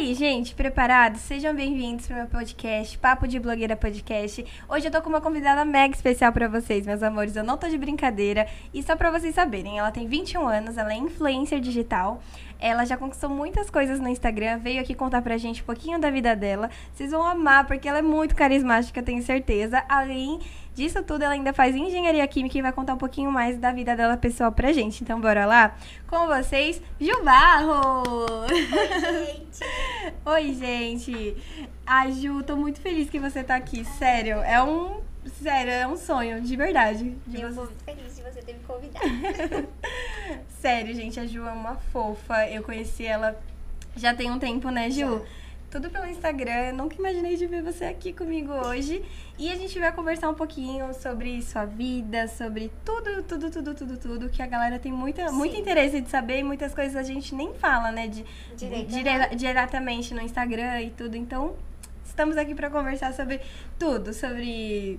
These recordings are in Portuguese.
aí, gente, preparados? Sejam bem-vindos para o meu podcast, Papo de Blogueira Podcast. Hoje eu tô com uma convidada mega especial para vocês, meus amores. Eu não tô de brincadeira. E só para vocês saberem, ela tem 21 anos, ela é influencer digital. Ela já conquistou muitas coisas no Instagram, veio aqui contar pra gente um pouquinho da vida dela. Vocês vão amar, porque ela é muito carismática, tenho certeza. Além disso tudo, ela ainda faz engenharia química e vai contar um pouquinho mais da vida dela pessoal pra gente. Então, bora lá? Com vocês, Ju Barro! Oi, gente! Oi, gente! A Ju, tô muito feliz que você tá aqui, sério. É um. Sério, é um sonho, de verdade. De eu você- tô muito feliz de você ter me convidado. Sério, gente, a Ju é uma fofa. Eu conheci ela já tem um tempo, né, Ju? Já. Tudo pelo Instagram. Eu nunca imaginei de ver você aqui comigo hoje. E a gente vai conversar um pouquinho sobre sua vida, sobre tudo, tudo, tudo, tudo, tudo. Que a galera tem muita, muito interesse de saber e muitas coisas a gente nem fala, né? De, Direito, dire- né? diretamente no Instagram e tudo. Então, estamos aqui para conversar sobre tudo. Sobre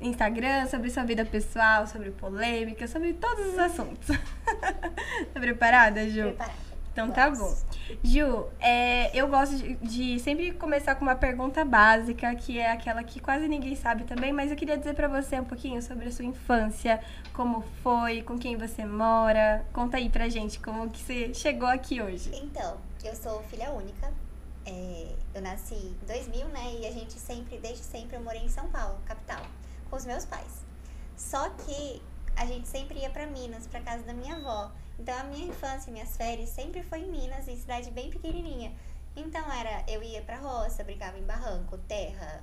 Instagram, sobre sua vida pessoal, sobre polêmica, sobre todos os assuntos. tá preparada, Ju? Preparada. Então tá bom. Ju, é, eu gosto de, de sempre começar com uma pergunta básica, que é aquela que quase ninguém sabe também, mas eu queria dizer pra você um pouquinho sobre a sua infância, como foi, com quem você mora. Conta aí pra gente como que você chegou aqui hoje. Então, eu sou filha única. É, eu nasci em 2000, né? E a gente sempre, desde sempre, eu morei em São Paulo, capital, com os meus pais. Só que a gente sempre ia pra Minas, pra casa da minha avó. Então, a minha infância, minhas férias sempre foi em Minas, em cidade bem pequenininha. Então, era, eu ia pra roça, brincava em barranco, terra.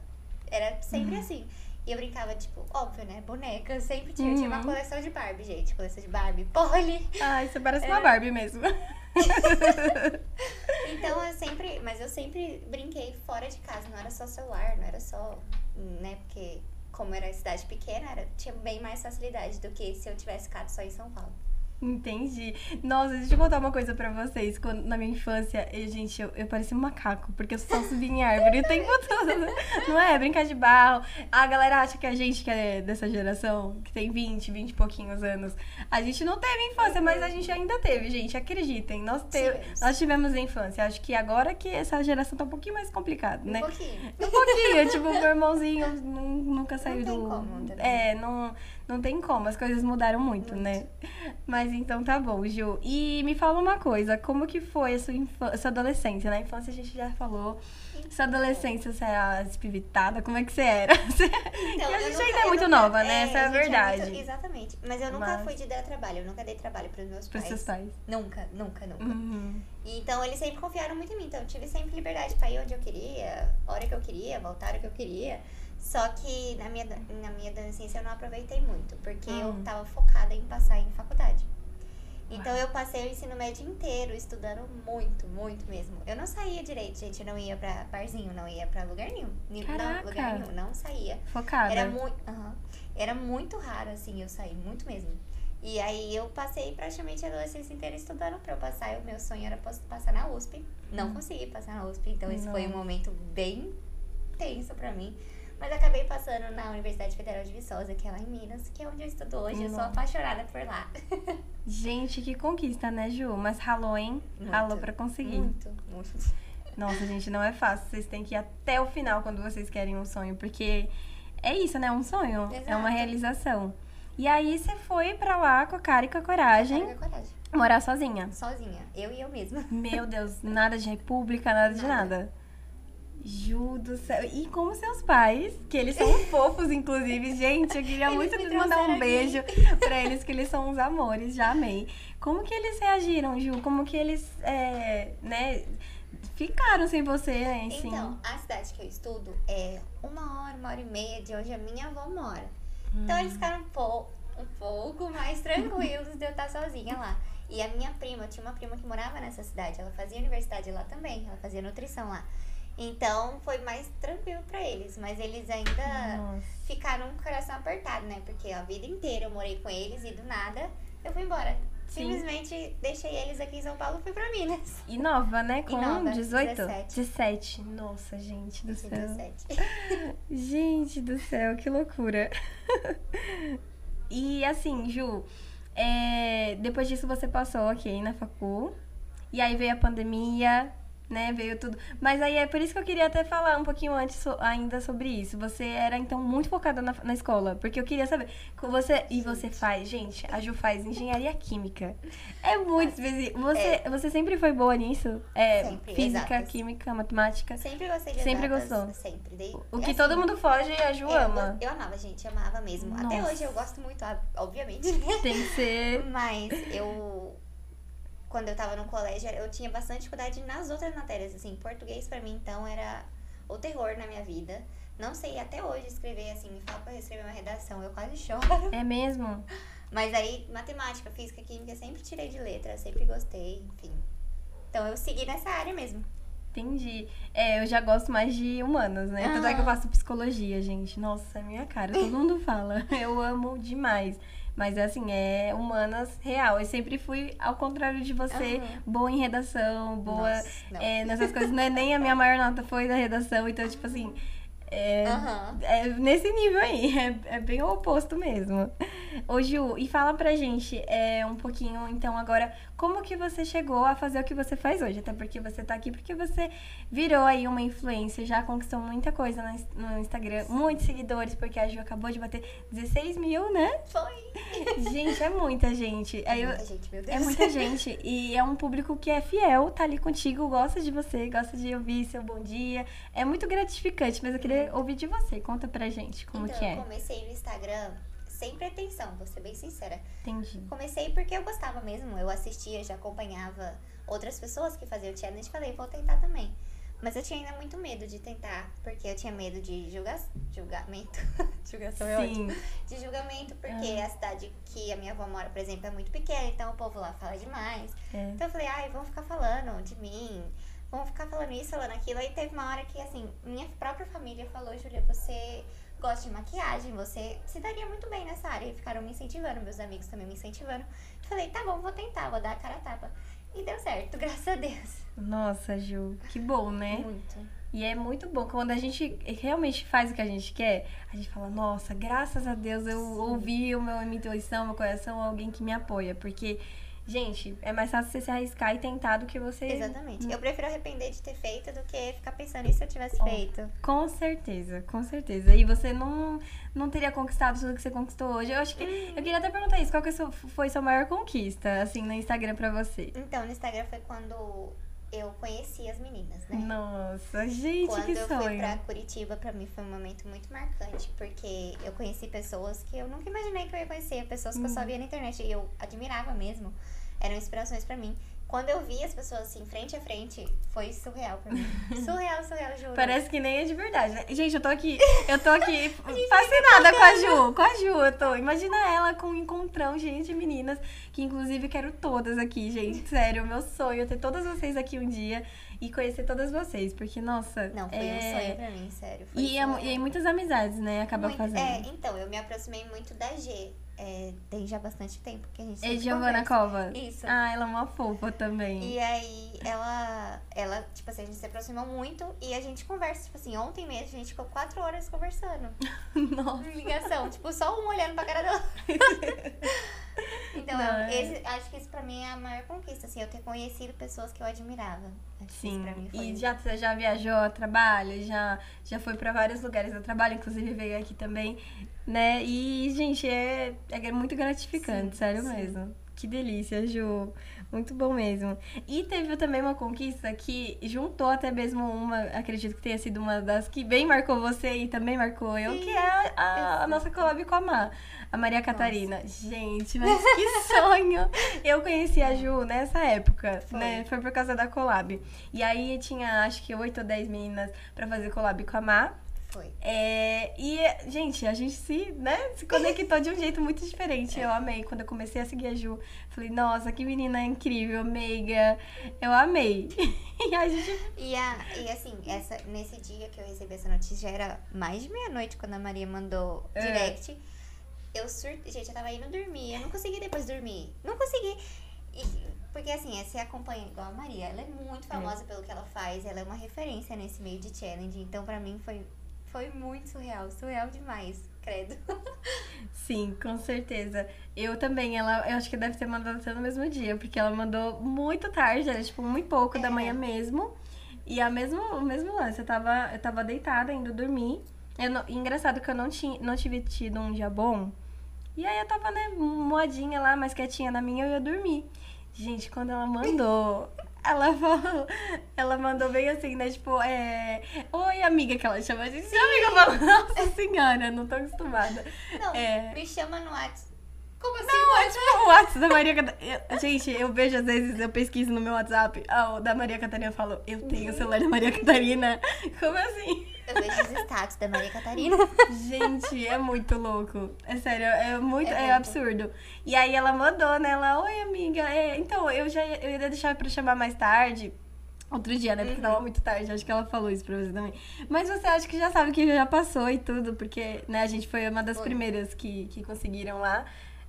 Era sempre assim. E eu brincava, tipo, óbvio, né? Boneca, sempre tinha. Eu tinha uma Uhum. coleção de Barbie, gente. Coleção de Barbie, Polly. Ai, você parece uma É. Barbie mesmo. Então eu sempre, mas eu sempre brinquei fora de casa, não era só celular, não era só, né, porque como era cidade pequena, era, tinha bem mais facilidade do que se eu tivesse ficado só em São Paulo. Entendi. Nossa, deixa eu contar uma coisa pra vocês. Quando, na minha infância, eu, gente, eu, eu parecia um macaco, porque eu só subia em árvore o tempo todo. Não é? Brincar de barro. A galera acha que a gente que é dessa geração, que tem 20, 20 e pouquinhos anos, a gente não teve infância, mas a gente ainda teve, gente. Acreditem. Nós, te, Tivemos. nós tivemos infância. Acho que agora que essa geração tá um pouquinho mais complicada, né? Um pouquinho. Um pouquinho, tipo, meu irmãozinho nu- nunca saiu do. como é, não, não tem como, as coisas mudaram muito, Muito. né? Mas então tá bom, Ju. E me fala uma coisa, como que foi a sua, infância, sua adolescência? Na infância a gente já falou. Sua adolescência, você era espivitada? Como é que você era? Então, a gente nunca- ainda é muito nunca- nova, né? Essa é a verdade. muito- exatamente. Mas eu nunca Mas- fui de dar trabalho, eu nunca dei trabalho pros meus Para pais. seus pais. Nunca, nunca, nunca. Uhum. Então eles sempre confiaram muito em mim, então eu tive sempre liberdade pra ir onde eu queria, a hora que eu queria, voltar a hora que eu queria. Só que na minha, na minha adolescência eu não aproveitei muito, porque Hum. eu tava focada em passar em faculdade. Então eu passei o ensino médio inteiro estudando muito, muito mesmo. Eu não saía direito, gente, eu não ia pra barzinho, não ia pra lugar nenhum. Caraca. Não, lugar nenhum, não saía. Focada. Era muito, era muito raro, assim, eu sair, muito mesmo. E aí eu passei praticamente a adolescência inteira estudando pra eu passar. E o meu sonho era passar na USP. Não consegui passar na USP, então esse foi um momento bem tenso pra mim. Mas acabei passando na Universidade Federal de Viçosa, que é lá em Minas, que é onde eu estudo hoje. Eu sou Nossa. apaixonada por lá. Gente, que conquista, né, Ju? Mas ralou, hein? Muito. Ralou pra conseguir. Muito, muito. Nossa, gente, não é fácil. Vocês têm que ir até o final quando vocês querem um sonho, porque é isso, né? Um sonho. É uma Exato. realização. E aí você foi pra lá com a cara e com a coragem Carga coragem. morar sozinha. Sozinha, eu e eu mesma. Meu Deus, nada de república, nada, de Nada. Ju do céu. E como seus pais, que eles são fofos, inclusive. Gente, eu queria Eles muito mandar um beijo pra eles, que eles são uns amores, já amei. Como que eles reagiram, Ju? Como que eles, é, né, ficaram sem você, assim? Então, a cidade que eu estudo é uma hora, uma hora e meia de onde a minha avó mora. Então eles ficaram um pouco, um pouco mais tranquilos de eu estar sozinha lá. E a minha prima, eu tinha uma prima que morava nessa cidade, ela fazia universidade lá também, ela fazia nutrição lá. Então foi mais tranquilo pra eles, mas eles ainda Nossa. ficaram com o coração apertado, né? Porque a vida inteira eu morei com eles e do nada eu fui embora. Sim. Simplesmente deixei eles aqui em São Paulo e fui pra Minas. E nova, né? Com nova, 18? 17. 17. Nossa, gente do céu. 17. Gente do céu, que loucura. e assim, Ju, é, depois disso você passou, ok, na facul. E aí veio a pandemia. Né? Veio tudo. Mas aí é por isso que eu queria até falar um pouquinho antes so- ainda sobre isso. Você era então muito focada na, na escola, porque eu queria saber. com Você e você faz, gente, a Ju faz engenharia química. É muito específico. Você, você sempre foi boa nisso? É, Sempre, física, exatas. química, matemática. Sempre gostei de Sempre exatas, gostou. Sempre. Dei- O que assim, todo mundo foge, a Ju eu, ama. Eu amava, gente, amava mesmo. Até Nossa. hoje eu gosto muito, ob- obviamente. Tem que ser. Mas eu. Quando eu tava no colégio, eu tinha bastante dificuldade nas outras matérias. Assim, português pra mim, então, era o terror na minha vida. Não sei até hoje escrever assim, me fala pra eu escrever uma redação, eu quase choro. É mesmo? Mas aí, matemática, física, química, sempre tirei de letra, sempre gostei, enfim. Então eu segui nessa área mesmo. Entendi. É, eu já gosto mais de humanas, né? Apesar Ah. que eu faço psicologia, gente. Nossa, é minha cara. Todo mundo fala. Eu amo demais. Mas assim, é humanas real. Eu sempre fui, ao contrário de você, Aham. boa em redação, boa Nossa, é, nessas coisas. Não é nem a minha maior nota foi da redação. Então, tipo assim, é, Aham. é nesse nível aí. É, é bem o oposto mesmo. Ô, Ju, e fala pra gente é, um pouquinho, então, agora, como que você chegou a fazer o que você faz hoje? Até porque você tá aqui porque você virou aí uma influência, já conquistou muita coisa no, ins- no Instagram, muitos seguidores, porque a Ju acabou de bater 16 mil, né? Foi. Gente, é muita gente. Aí eu- Muita gente, meu Deus. é muita gente. E é um público que é fiel, tá ali contigo, gosta de você, gosta de ouvir seu bom dia. É muito gratificante, mas eu queria ouvir de você. Conta pra gente como então, que é. eu comecei no Instagram sem pretensão, vou ser bem sincera. Entendi. Comecei porque eu gostava mesmo. Eu assistia, já acompanhava outras pessoas que faziam challenge. Falei, vou tentar também. Mas eu tinha ainda muito medo de tentar, porque eu tinha medo de julga... julgamento. Julgação é ótimo. Sim. De julgamento, porque Ah. a cidade que a minha avó mora, por exemplo, é muito pequena, então o povo lá fala demais. É. Então eu falei, ai, vão ficar falando de mim, vão ficar falando isso, falando aquilo. Aí teve uma hora que, assim, minha própria família falou, Júlia, você gosta de maquiagem, você se daria muito bem nessa área. E ficaram me incentivando, meus amigos também me incentivando. Eu falei, tá bom, vou tentar, vou dar a cara a tapa. E deu certo, graças a Deus. Nossa, Ju, que bom, né? Muito. E é muito bom quando a gente realmente faz o que a gente quer, a gente fala, nossa, graças a Deus eu ouvi o meu minha intuição, meu coração, alguém que me apoia. Porque, gente, é mais fácil você se arriscar e tentar do que você. Exatamente. Eu prefiro arrepender de ter feito do que ficar pensando, e se eu tivesse Ó. feito? Com certeza, com certeza. E você não, não teria conquistado tudo que você conquistou hoje. Eu acho que. Eu queria até perguntar isso: qual que é foi sua maior conquista, assim, no Instagram pra você? Então, no Instagram foi quando eu conheci as meninas, né? Nossa, gente, Quando que eu fui sonho. pra Curitiba, pra mim foi um momento muito marcante, porque eu conheci pessoas que eu nunca imaginei que eu ia conhecer, pessoas que eu Uhum. só via na internet e eu admirava mesmo, eram inspirações pra mim. Quando eu vi as pessoas assim, frente a frente, foi surreal pra mim. surreal, surreal, juro. Parece que nem é de verdade, né? Gente, eu tô aqui, eu tô aqui fascinada com a Ju, com a Ju, eu tô. Imagina ela com um encontrão, gente, de meninas, que inclusive quero todas aqui, gente. Sério, meu sonho é ter todas vocês aqui um dia e conhecer todas vocês, porque, nossa. Não, foi é... um sonho pra mim, sério. Foi E, é, e aí muitas amizades, né? Acaba Muito- fazendo. É, então, eu me aproximei muito da G. É, tem já bastante tempo que a gente É Giovana. Cova. Isso. Ah, ela é uma fofa também. E aí, ela, ela, tipo assim, a gente se aproximou muito e a gente conversa, tipo assim, ontem mesmo a gente ficou quatro horas conversando. Nossa. Ligação, tipo, só um olhando pra cara outra. então, eu- esse, acho que isso pra mim é a maior conquista, assim, eu ter conhecido pessoas que eu admirava. Acho Sim, foi. e já, você já viajou a trabalho, já, já foi pra vários lugares a trabalho, inclusive veio aqui também, né? E, gente, é, é muito gratificante, Sim, sério sim. mesmo. Que delícia, Ju. Muito bom mesmo. E teve também uma conquista que juntou até mesmo uma, acredito que tenha sido uma das que bem marcou você e também marcou eu, que é a, a- nossa collab com a Má, a Maria Catarina. Gente, mas que sonho! Eu conheci a Ju nessa época, Foi. né? Foi por causa da collab. E aí tinha, acho que, 8 ou 10 meninas pra fazer collab com a Má. Foi. É, e, gente, a gente se, né, se conectou de um jeito muito diferente. Eu amei. Quando eu comecei a seguir a Ju, falei, nossa, que menina incrível, meiga. Eu amei. E a gente. E, a, e assim, essa, nesse dia que eu recebi essa notícia, já era mais de meia-noite quando a Maria mandou É. direct. Eu surtei. Gente, eu tava indo dormir. Eu não consegui depois dormir. Não consegui. E- porque assim, você acompanha igual a Maria. Ela é muito famosa pelo que ela faz. Ela é uma referência nesse meio de challenge. Então, pra mim, foi, foi muito surreal. Surreal demais, credo. Sim, com certeza. Eu também, ela, eu acho que deve ter mandado até no mesmo dia, porque ela mandou muito tarde, era tipo e pouco da É. manhã mesmo. E a mesmo, o mesmo lance, eu tava, eu tava deitada, indo dormir. Não- engraçado que eu não, tinha, não tive tido um dia bom. E aí eu tava, né, moadinha lá, mais quietinha na minha, eu ia dormir. Gente, quando ela mandou, ela falou, ela mandou bem assim, né, tipo, é... Oi, amiga, que ela chama a gente. Amiga, eu falo, nossa senhora, não tô acostumada. Não, É. me chama no WhatsApp. Como assim? Não, é tipo o WhatsApp da Maria Catarina. Gente, eu vejo às vezes, eu pesquiso no meu WhatsApp, ah, o da Maria Catarina, eu falo, eu tenho o celular da Maria Catarina. Como assim? Eu vejo os status da Maria Catarina. Gente, é muito louco. É sério, é muito, É é, absurdo. E aí ela mandou, né? Ela, oi amiga, é, então eu já ia- eu ia deixar pra chamar mais tarde. Outro dia, né? Porque tava muito tarde, acho que ela falou isso pra você também. Mas você acha que já sabe que já passou e tudo, porque, né, a gente foi uma das Foi. primeiras que, que conseguiram lá.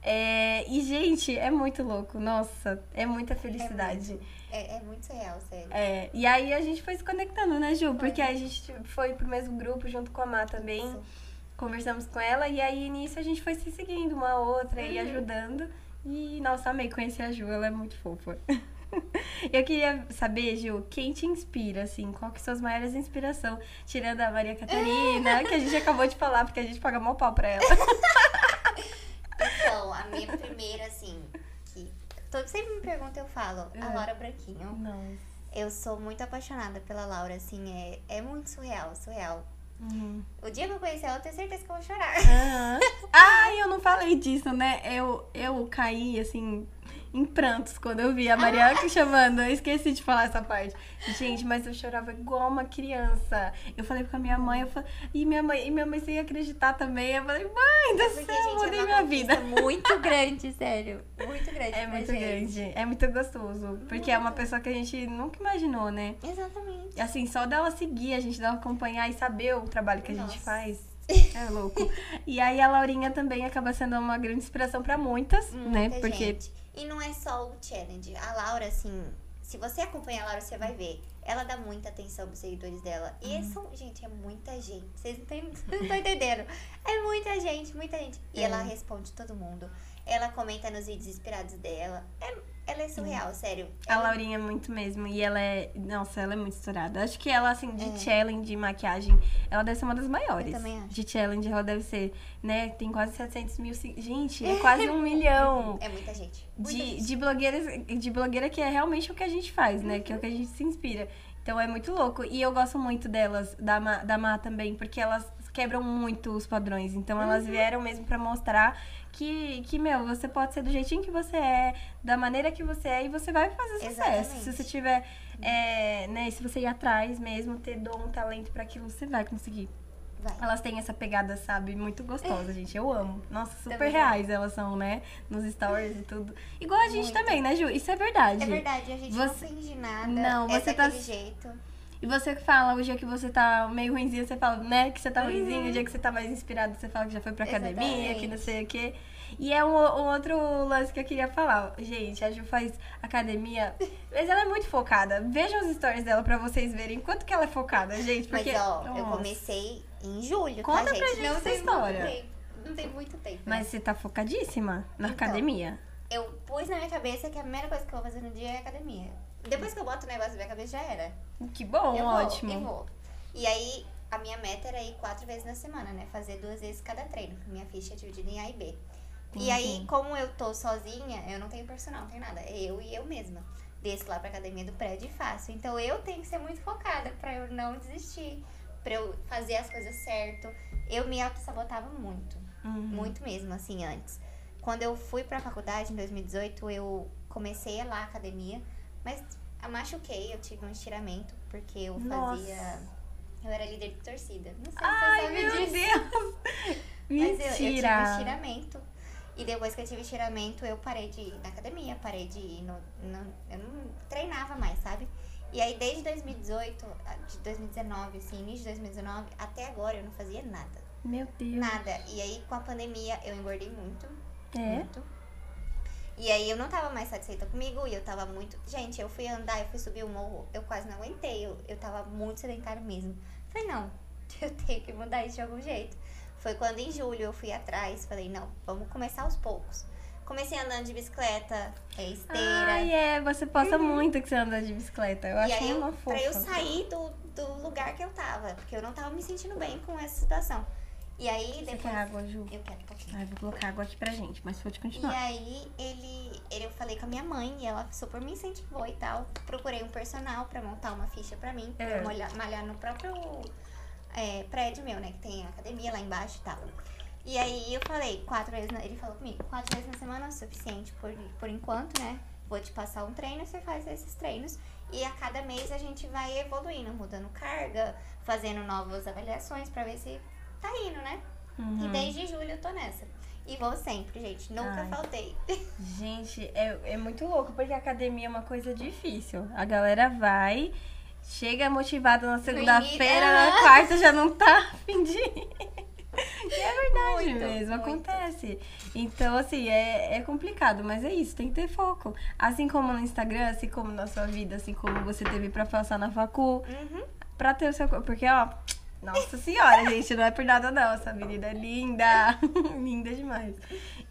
É, e, gente, é muito louco. Nossa, é muita felicidade. É, é muito real, sério. É, e aí a gente foi se conectando, né, Ju? Porque a gente foi pro mesmo grupo junto com a Má também. Isso. Conversamos com ela e aí nisso a gente foi se seguindo uma a outra e Uhum. ajudando. E, nossa, amei conhecer a Ju, ela é muito fofa. Eu queria saber, Ju, quem te inspira, assim? Qual que são as maiores inspirações? Tirando a Maria Catarina, que a gente acabou de falar, porque a gente paga mal pau pra ela. Minha primeira, assim, que todo sempre me pergunta, eu falo, a É. Laura Branquinho. Não. Eu sou muito apaixonada pela Laura, assim, é, é muito surreal, surreal. Uhum. O dia que eu conhecer ela, eu tenho certeza que eu vou chorar. Aham. Ai, eu não falei disso, né? Eu, eu caí, assim, em prantos quando eu vi a Mariana chamando. Eu esqueci de falar essa parte. Gente, mas eu chorava igual uma criança. Eu falei com a minha mãe, eu falei, e minha mãe, e minha mãe sem acreditar também. Eu falei, mãe do céu, gente, mudei é minha uma vida. muito grande, sério. Muito grande É muito gente. grande, é muito gostoso. Porque é uma pessoa que a gente nunca imaginou, né? Exatamente. E assim, só dela seguir, a gente dela acompanhar e saber o trabalho que a gente Nossa. faz. É louco. E aí a Laurinha também acaba sendo uma grande inspiração pra muitas, né? Muita Porque gente. E não é só o challenge. A Laura, assim, se você acompanha a Laura, você vai ver. Ela dá muita atenção pros seguidores dela. E Uhum. são, gente, é muita gente. Vocês não estão entendendo. É muita gente, muita gente. E É. ela responde todo mundo. Ela comenta nos vídeos inspirados dela. É- ela é surreal, sério. a Ela- Laurinha é muito mesmo. E ela é. Nossa, ela é muito estourada. Acho que ela, assim, de É. challenge, de maquiagem, ela deve ser uma das maiores. Eu também acho. De challenge, ela deve ser, né? Tem quase 700 mil. Gente, é quase um milhão. É muita gente. Muita de, gente. de blogueiras de blogueira que é realmente o que a gente faz, né? Que é o que a gente se inspira. Então é muito louco. E eu gosto muito delas, da Má, da Má também, porque elas quebram muito os padrões. Então elas Uhum. vieram mesmo pra mostrar que, que, meu, você pode ser do jeitinho que você é, da maneira que você é, e você vai fazer sucesso. Exatamente. Se você tiver, é, né, se você ir atrás mesmo, ter dom, talento pra aquilo, você vai conseguir. Vai. Elas têm essa pegada, sabe, muito gostosa, gente. Eu amo. Nossa, super Também reais elas são, né? Nos stories e tudo. Igual a gente Muito. também, né, Ju? Isso é verdade. É verdade, a gente Você- não finge nada. Não, é você tá- daquele jeito. E você que fala, o dia que você tá meio ruimzinho, você fala, né, que você tá Uhum. ruimzinho. O dia que você tá mais inspirado, você fala que já foi pra academia, Exatamente. que não sei o quê. E é um, um outro lance que eu queria falar. Gente, a Ju faz academia, mas ela é muito focada. Vejam os stories dela pra vocês verem quanto que ela é focada, gente. Porque, Mas, ó, eu Nossa. comecei em julho, Conta tá, pra gente? gente não essa história. tempo. Não tem muito tempo. Mas você tá focadíssima na Então. academia. Eu pus na minha cabeça que a primeira coisa que eu vou fazer no dia é academia. Depois que eu boto o negócio na minha cabeça, já era. Que bom, eu vou, ótimo. eu vou. E aí, a minha meta era ir quatro vezes na semana, né? Fazer duas vezes cada treino. Minha ficha é dividida em A e B. E aí, Uhum. como eu tô sozinha, eu não tenho personal, não tenho nada. É eu e eu mesma. Desço lá pra academia do prédio e faço. Então eu tenho que ser muito focada pra eu não desistir. Pra eu fazer as coisas certo. Eu me auto-sabotava muito. Uhum. Muito mesmo, assim, antes. Quando eu fui pra faculdade, em 2018, eu comecei a ir lá à academia. Mas eu machuquei, eu tive um estiramento. Porque eu Nossa. fazia... Eu era líder de torcida. Não sei se Ai, você sabe meu disso. Deus! Mas eu, eu tive Mentira! estiramento. E depois que eu tive estiramento, eu parei de ir na academia, parei de ir no, no- Eu não treinava mais, sabe? E aí, desde 2018, a- de 2019, assim, início de 2019, até agora eu não fazia nada. Meu Deus. Nada. E aí, com a pandemia, eu engordei muito. É? Muito. E aí, eu não tava mais satisfeita comigo e eu tava muito. Gente, eu fui andar, eu fui subir o morro, eu quase não aguentei. Eu, eu tava muito sedentário mesmo. Falei, não, eu tenho que mudar isso de algum jeito. Foi quando em julho eu fui atrás, falei, não, vamos começar aos poucos. Comecei andando de bicicleta, é, esteira. Ai, é, você posta muito que você anda de bicicleta. Eu e achei aí, uma fofa. pra eu sair do, do lugar que eu tava, porque eu não tava me sentindo bem com essa situação. E aí, Você depois. quer água, Ju? Eu quero um pouquinho. Ai, vou colocar água aqui pra gente, mas pode E continuar. aí, ele, ele, eu falei com a minha mãe e ela super me incentivou e tal. Procurei um personal pra montar uma ficha pra mim, pra É. eu malhar, malhar no próprio é, prédio meu, né? Que tem academia lá embaixo e tal. E aí eu falei, quatro vezes, na, ele falou comigo, quatro vezes na semana é o suficiente por, por enquanto, né? Vou te passar um treino, você faz esses treinos. E a cada mês a gente vai evoluindo, mudando carga, fazendo novas avaliações pra ver se tá indo, né? E Uhum. desde julho eu tô nessa. E vou sempre, gente. Nunca Ai. faltei. Gente, é, é muito louco, porque a academia é uma coisa difícil. A galera vai, chega motivada na segunda-feira, Aham. na quarta já não tá fim de ir. E é verdade Muito, mesmo, muito. acontece. Então, assim, é, é complicado, mas é isso, tem que ter foco. Assim como no Instagram, assim como na sua vida, assim como você teve pra passar na facu, Uhum. pra ter o seu. Porque, ó, nossa senhora, gente, não é por nada não. Essa menina é linda. linda demais.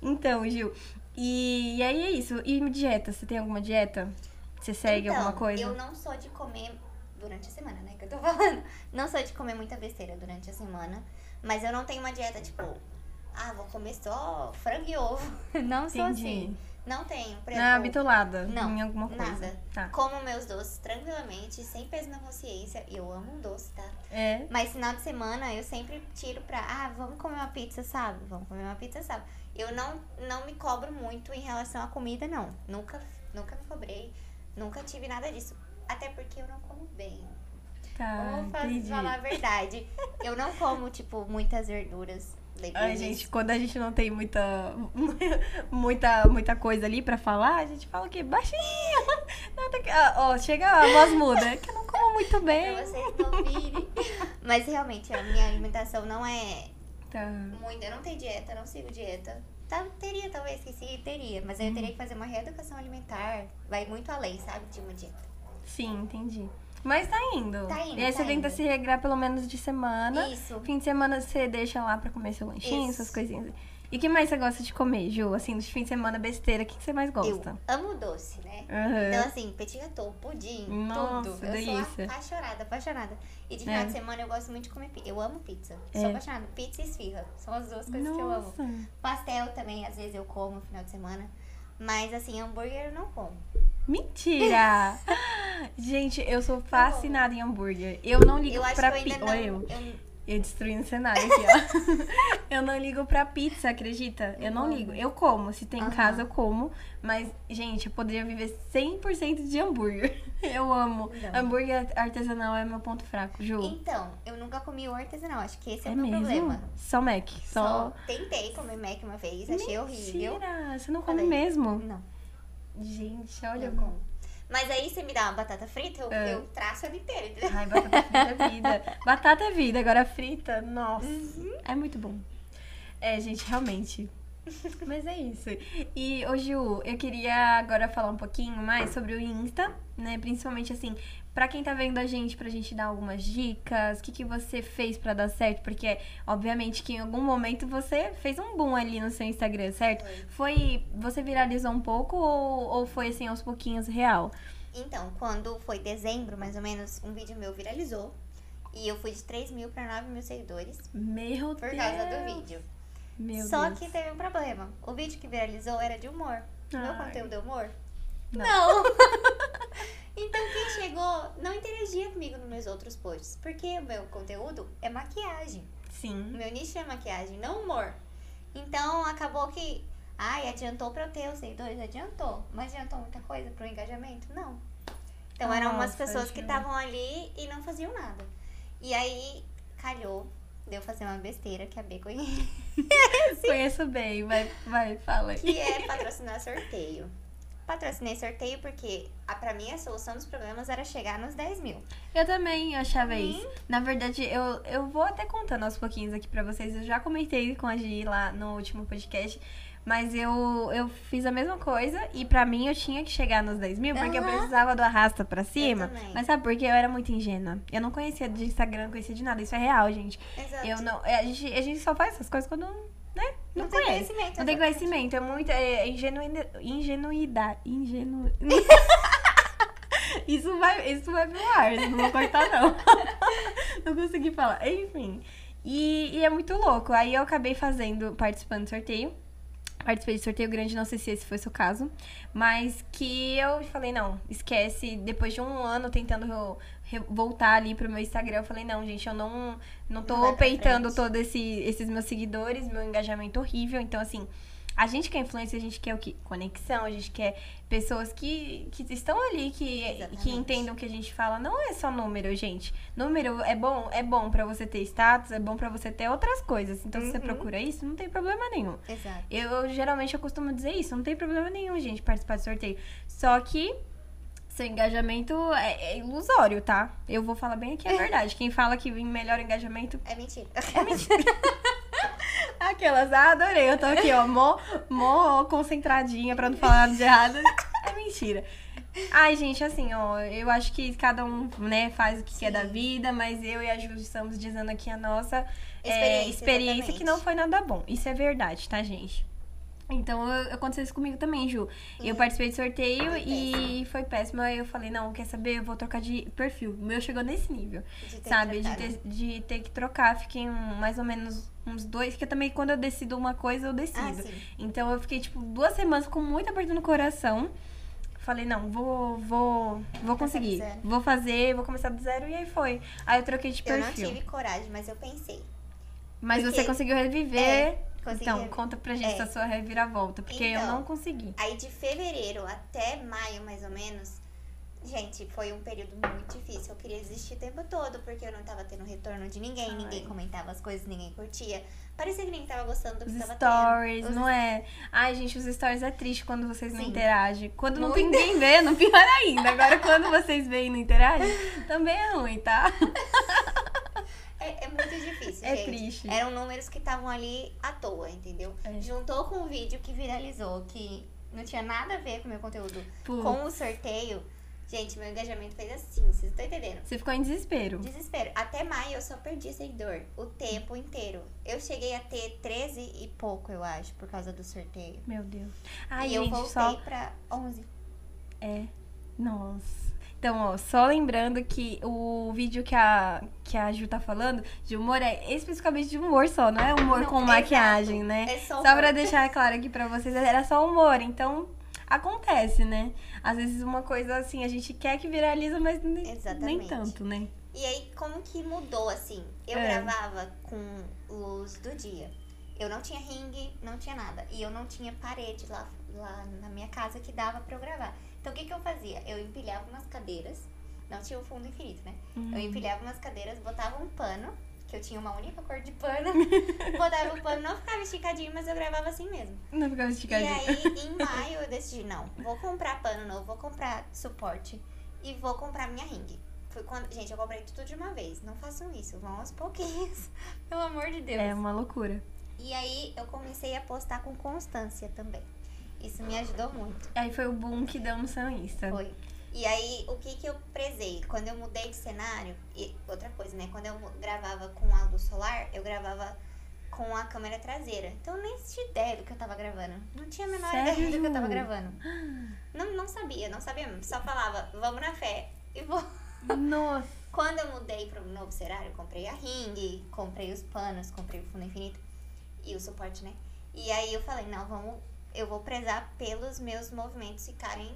Então, Gil, e, e aí é isso. E dieta? Você tem alguma dieta? Você segue Então, alguma coisa? Eu não sou de comer durante a semana, né? Que eu tô falando. Não sou de comer muita besteira durante a semana. Mas eu não tenho uma dieta, tipo, ah, vou comer só frango e ovo. Não sou Entendi. assim. Não tenho. Por Não é habitolada Não, em alguma coisa? nada. Tá. Como meus doces tranquilamente, sem peso na consciência. Eu amo um doce, tá? É. Mas final de semana eu sempre tiro pra, ah, vamos comer uma pizza sábado, vamos comer uma pizza sábado. Eu não, não me cobro muito em relação à comida, não. Nunca, nunca me cobrei, nunca tive nada disso. Até porque eu não como bem. Tá, Vamos falar a verdade. Eu não como, tipo, muitas verduras, Ai, gente, quando a gente não tem muita, muita, muita coisa ali pra falar, a gente fala o quê? Baixinho. Nada que... ah, Ó, chega a voz muda. Que eu não como muito bem. Pra vocês ouvirem. Mas realmente, a minha alimentação não é Tá. muito. Eu não tenho dieta, não sigo dieta. Tá, teria, talvez, que sim, teria. Mas aí eu teria que fazer uma reeducação alimentar. Vai muito além, sabe? De uma dieta. Sim, entendi. Mas tá indo. Tá indo, E aí tá você tenta indo. se regrar pelo menos de semana. Isso. Fim de semana você deixa lá pra comer seu lanchinho, Isso. essas coisinhas. E o que mais você gosta de comer, Ju? Assim, de fim de semana besteira, o que, que você mais Eu gosta? amo doce, né? Aham. Então, assim, petit gâteau, pudim, Nossa, tudo. Eu delícia. sou apaixonada, apaixonada. E de É. final de semana eu gosto muito de comer pizza. Eu amo pizza. É. Sou apaixonada. Pizza e esfirra. São as duas coisas que eu amo. Nossa. Pastel também, às vezes eu como no final de semana. Mas, assim, hambúrguer eu não como. Mentira! Gente, eu sou fascinada em hambúrguer. Eu não ligo eu acho pra pizza. não... Eu. eu- Eu destruindo o cenário aqui, ó. eu não ligo pra pizza, acredita? Eu não ligo. Eu como. Se tem em casa, eu como. Mas, gente, eu poderia viver 100% de hambúrguer. Eu amo. Não. Hambúrguer artesanal é meu ponto fraco, Ju. Então, eu nunca comi o artesanal. Acho que esse é, é o meu mesmo? problema. Só Mac. Só. Só tentei comer Mac uma vez, achei horrível. Mentira! Você não come Falei, mesmo? Não, Gente, olha. eu como. Mas aí você me dá uma batata frita, eu, É. eu traço ela inteira. entendeu? Ai, batata frita é vida. Batata é vida, agora frita, nossa. Uhum. É muito bom. É, gente, realmente. Mas é isso. E, ô Gil, eu queria agora falar um pouquinho mais sobre o Insta, né? Principalmente assim, pra quem tá vendo a gente, pra gente dar algumas dicas, o que, que você fez pra dar certo? Porque, obviamente, que em algum momento você fez um boom ali no seu Instagram, certo? Foi. Você viralizou um pouco ou, ou foi assim aos pouquinhos real? Então, quando foi dezembro, mais ou menos, um vídeo meu viralizou. E eu fui de 3 mil pra 9 mil seguidores Meu por Deus. causa do vídeo. Meu Só Deus. que teve um problema. O vídeo que viralizou era de humor. O meu Ai. conteúdo é humor? Não. então quem chegou não interagia comigo nos meus outros posts. Porque o meu conteúdo é maquiagem. O Sim. meu nicho é maquiagem, não humor. Então acabou que. Ai, adiantou pra eu ter os seguidores? Adiantou. Mas adiantou muita coisa pro engajamento? Não. Então eram umas Nossa, pessoas que estavam ali e não faziam nada. E aí calhou de eu fazer uma besteira que a B conhece. Conheço bem, vai, vai, fala que é patrocinar sorteio. Patrocinei sorteio porque, a, pra mim, a solução dos problemas era chegar nos 10 mil. Eu também achava Uhum. isso. Na verdade, eu, eu vou até contando aos pouquinhos aqui pra vocês. Eu já comentei com a Gi lá no último podcast. Mas eu, eu fiz a mesma coisa e pra mim eu tinha que chegar nos 10 mil porque eu Aham. precisava do arrasta pra cima. Mas sabe por quê? Eu era muito ingênua. Eu não conhecia de Instagram, não conhecia de nada. Isso é real, gente. Exato. Eu não. é, A gente, a gente só faz essas coisas quando, né? Não, Não tem conhece. conhecimento, Não tem conhecimento. É muito. É ingenuidade. Ingenuidade. Ingenu... isso, vai, isso vai pro ar. Não vou cortar, não. não consegui falar. Enfim. E, e é muito louco. Aí eu acabei fazendo, participando do sorteio. Participei de sorteio grande, não sei se esse foi o seu caso. Mas que eu falei, não, esquece. Depois de um ano tentando voltar ali pro meu Instagram, eu falei, não, gente, eu não, não tô Não peitando todos esse, esses meus seguidores, meu engajamento horrível. Então, assim, a gente quer influência, a gente quer o quê? Conexão, a gente quer pessoas que, que estão ali, que, que entendam o que a gente fala. Não é só número, gente. Número é bom, é bom pra você ter status, é bom pra você ter outras coisas. Então, se você Uhum. procura isso, não tem problema nenhum. Exato. Eu geralmente eu costumo dizer isso, não tem problema nenhum, gente, participar do sorteio. Só que seu engajamento é, é ilusório, tá? Eu vou falar bem aqui a verdade. Quem fala que melhor engajamento. É mentira. Aquelas, ah, adorei. Eu tô aqui, ó, mó, mó concentradinha pra não falar nada de errado. É mentira. Ai, gente, assim, ó, eu acho que cada um, né, faz o que quer da Sim. vida, mas eu e a Ju estamos dizendo aqui a nossa é, Experiência, experiência exatamente. que não foi nada bom. Isso é verdade, tá, gente? Então, eu- aconteceu isso comigo também, Ju. Eu Uhum. participei do sorteio Foi e foi péssimo. Aí eu falei, não, quer saber? Eu vou trocar de perfil. O meu chegou nesse nível, De sabe? De trocado. ter, de ter que trocar. Fiquei um- mais ou menos uns dois, porque também quando eu decido uma coisa, eu Ah, decido. sim. Então eu fiquei, tipo, duas semanas com muito aperto no coração. Falei, não, vou, vou, vou conseguir. Vou fazer, vou começar do zero. E aí foi. Aí eu troquei de Eu não perfil. tive coragem, mas eu pensei. Mas porque- você conseguiu reviver. É, consegui então, conta pra gente É. a sua reviravolta. Porque eu Então, não consegui. Aí de fevereiro até maio, mais ou menos, gente, foi um período muito difícil. Eu queria desistir o tempo todo, porque eu não tava tendo retorno de ninguém, Ai. ninguém comentava as coisas, ninguém curtia. Parecia que ninguém tava gostando do que Os tava stories, tendo. Os não é? Ai, gente, os stories é triste quando vocês não Sim. interagem. Quando não tem Muito. ninguém vendo, pior ainda. Agora, quando vocês veem e não interagem, também é ruim, tá? É, é muito difícil, É gente. triste. Eram números que estavam ali à toa, entendeu? É. Juntou com o vídeo que viralizou, que não tinha nada a ver com o meu conteúdo. Putz. Com o sorteio, gente, meu engajamento fez assim, vocês estão entendendo? Você ficou em desespero. Desespero. Até maio eu só perdi seguidor o tempo inteiro. Eu cheguei a ter 13 e pouco, eu acho, por causa do sorteio. Meu Deus. E eu voltei só. pra 11. É. Nossa. Então, ó, só lembrando que o vídeo que a, que a Ju tá falando de humor é especificamente de humor só, não é humor Não, com exato. maquiagem, né? É só Só pra deixar claro aqui pra vocês, era só humor. Então, acontece, né? Às vezes uma coisa assim, a gente quer que viraliza, mas nem, nem tanto, né? E aí, como que mudou, assim? Eu É. gravava com luz do dia. Eu não tinha ringue, não tinha nada. E eu não tinha parede lá, lá na minha casa que dava pra eu gravar. Então, o que que eu fazia? Eu empilhava umas cadeiras. Não tinha o fundo infinito, né? Uhum. Eu empilhava umas cadeiras, botava um pano, que eu tinha uma única cor de pano. botava o pano, não ficava esticadinho, mas eu gravava assim mesmo. Não ficava E esticadinho. aí, em maio, eu decidi, não, vou comprar pano novo, vou comprar suporte e vou comprar minha ringue. Foi quando, gente, eu comprei tudo de uma vez. Não façam isso, vão aos pouquinhos. Pelo amor de Deus. É uma loucura. E aí, eu comecei a postar com constância também. Isso me ajudou muito. Aí foi o boom que deu no Insta. Foi. E aí, o que que eu prezei? Quando eu mudei de cenário, e outra coisa, né? Quando eu gravava com a luz solar, eu gravava com a câmera traseira. Então, eu nem tinha ideia do que eu tava gravando. Não tinha a menor ideia do que eu tava Sério? gravando. Não, não sabia, não sabia mesmo. Só falava, vamos na fé. E vou. Nossa. Quando eu mudei para o novo cenário, eu comprei a ring, comprei os panos, comprei o fundo infinito e o suporte, né? E aí eu falei, não, vamos, eu vou prezar pelos meus movimentos ficarem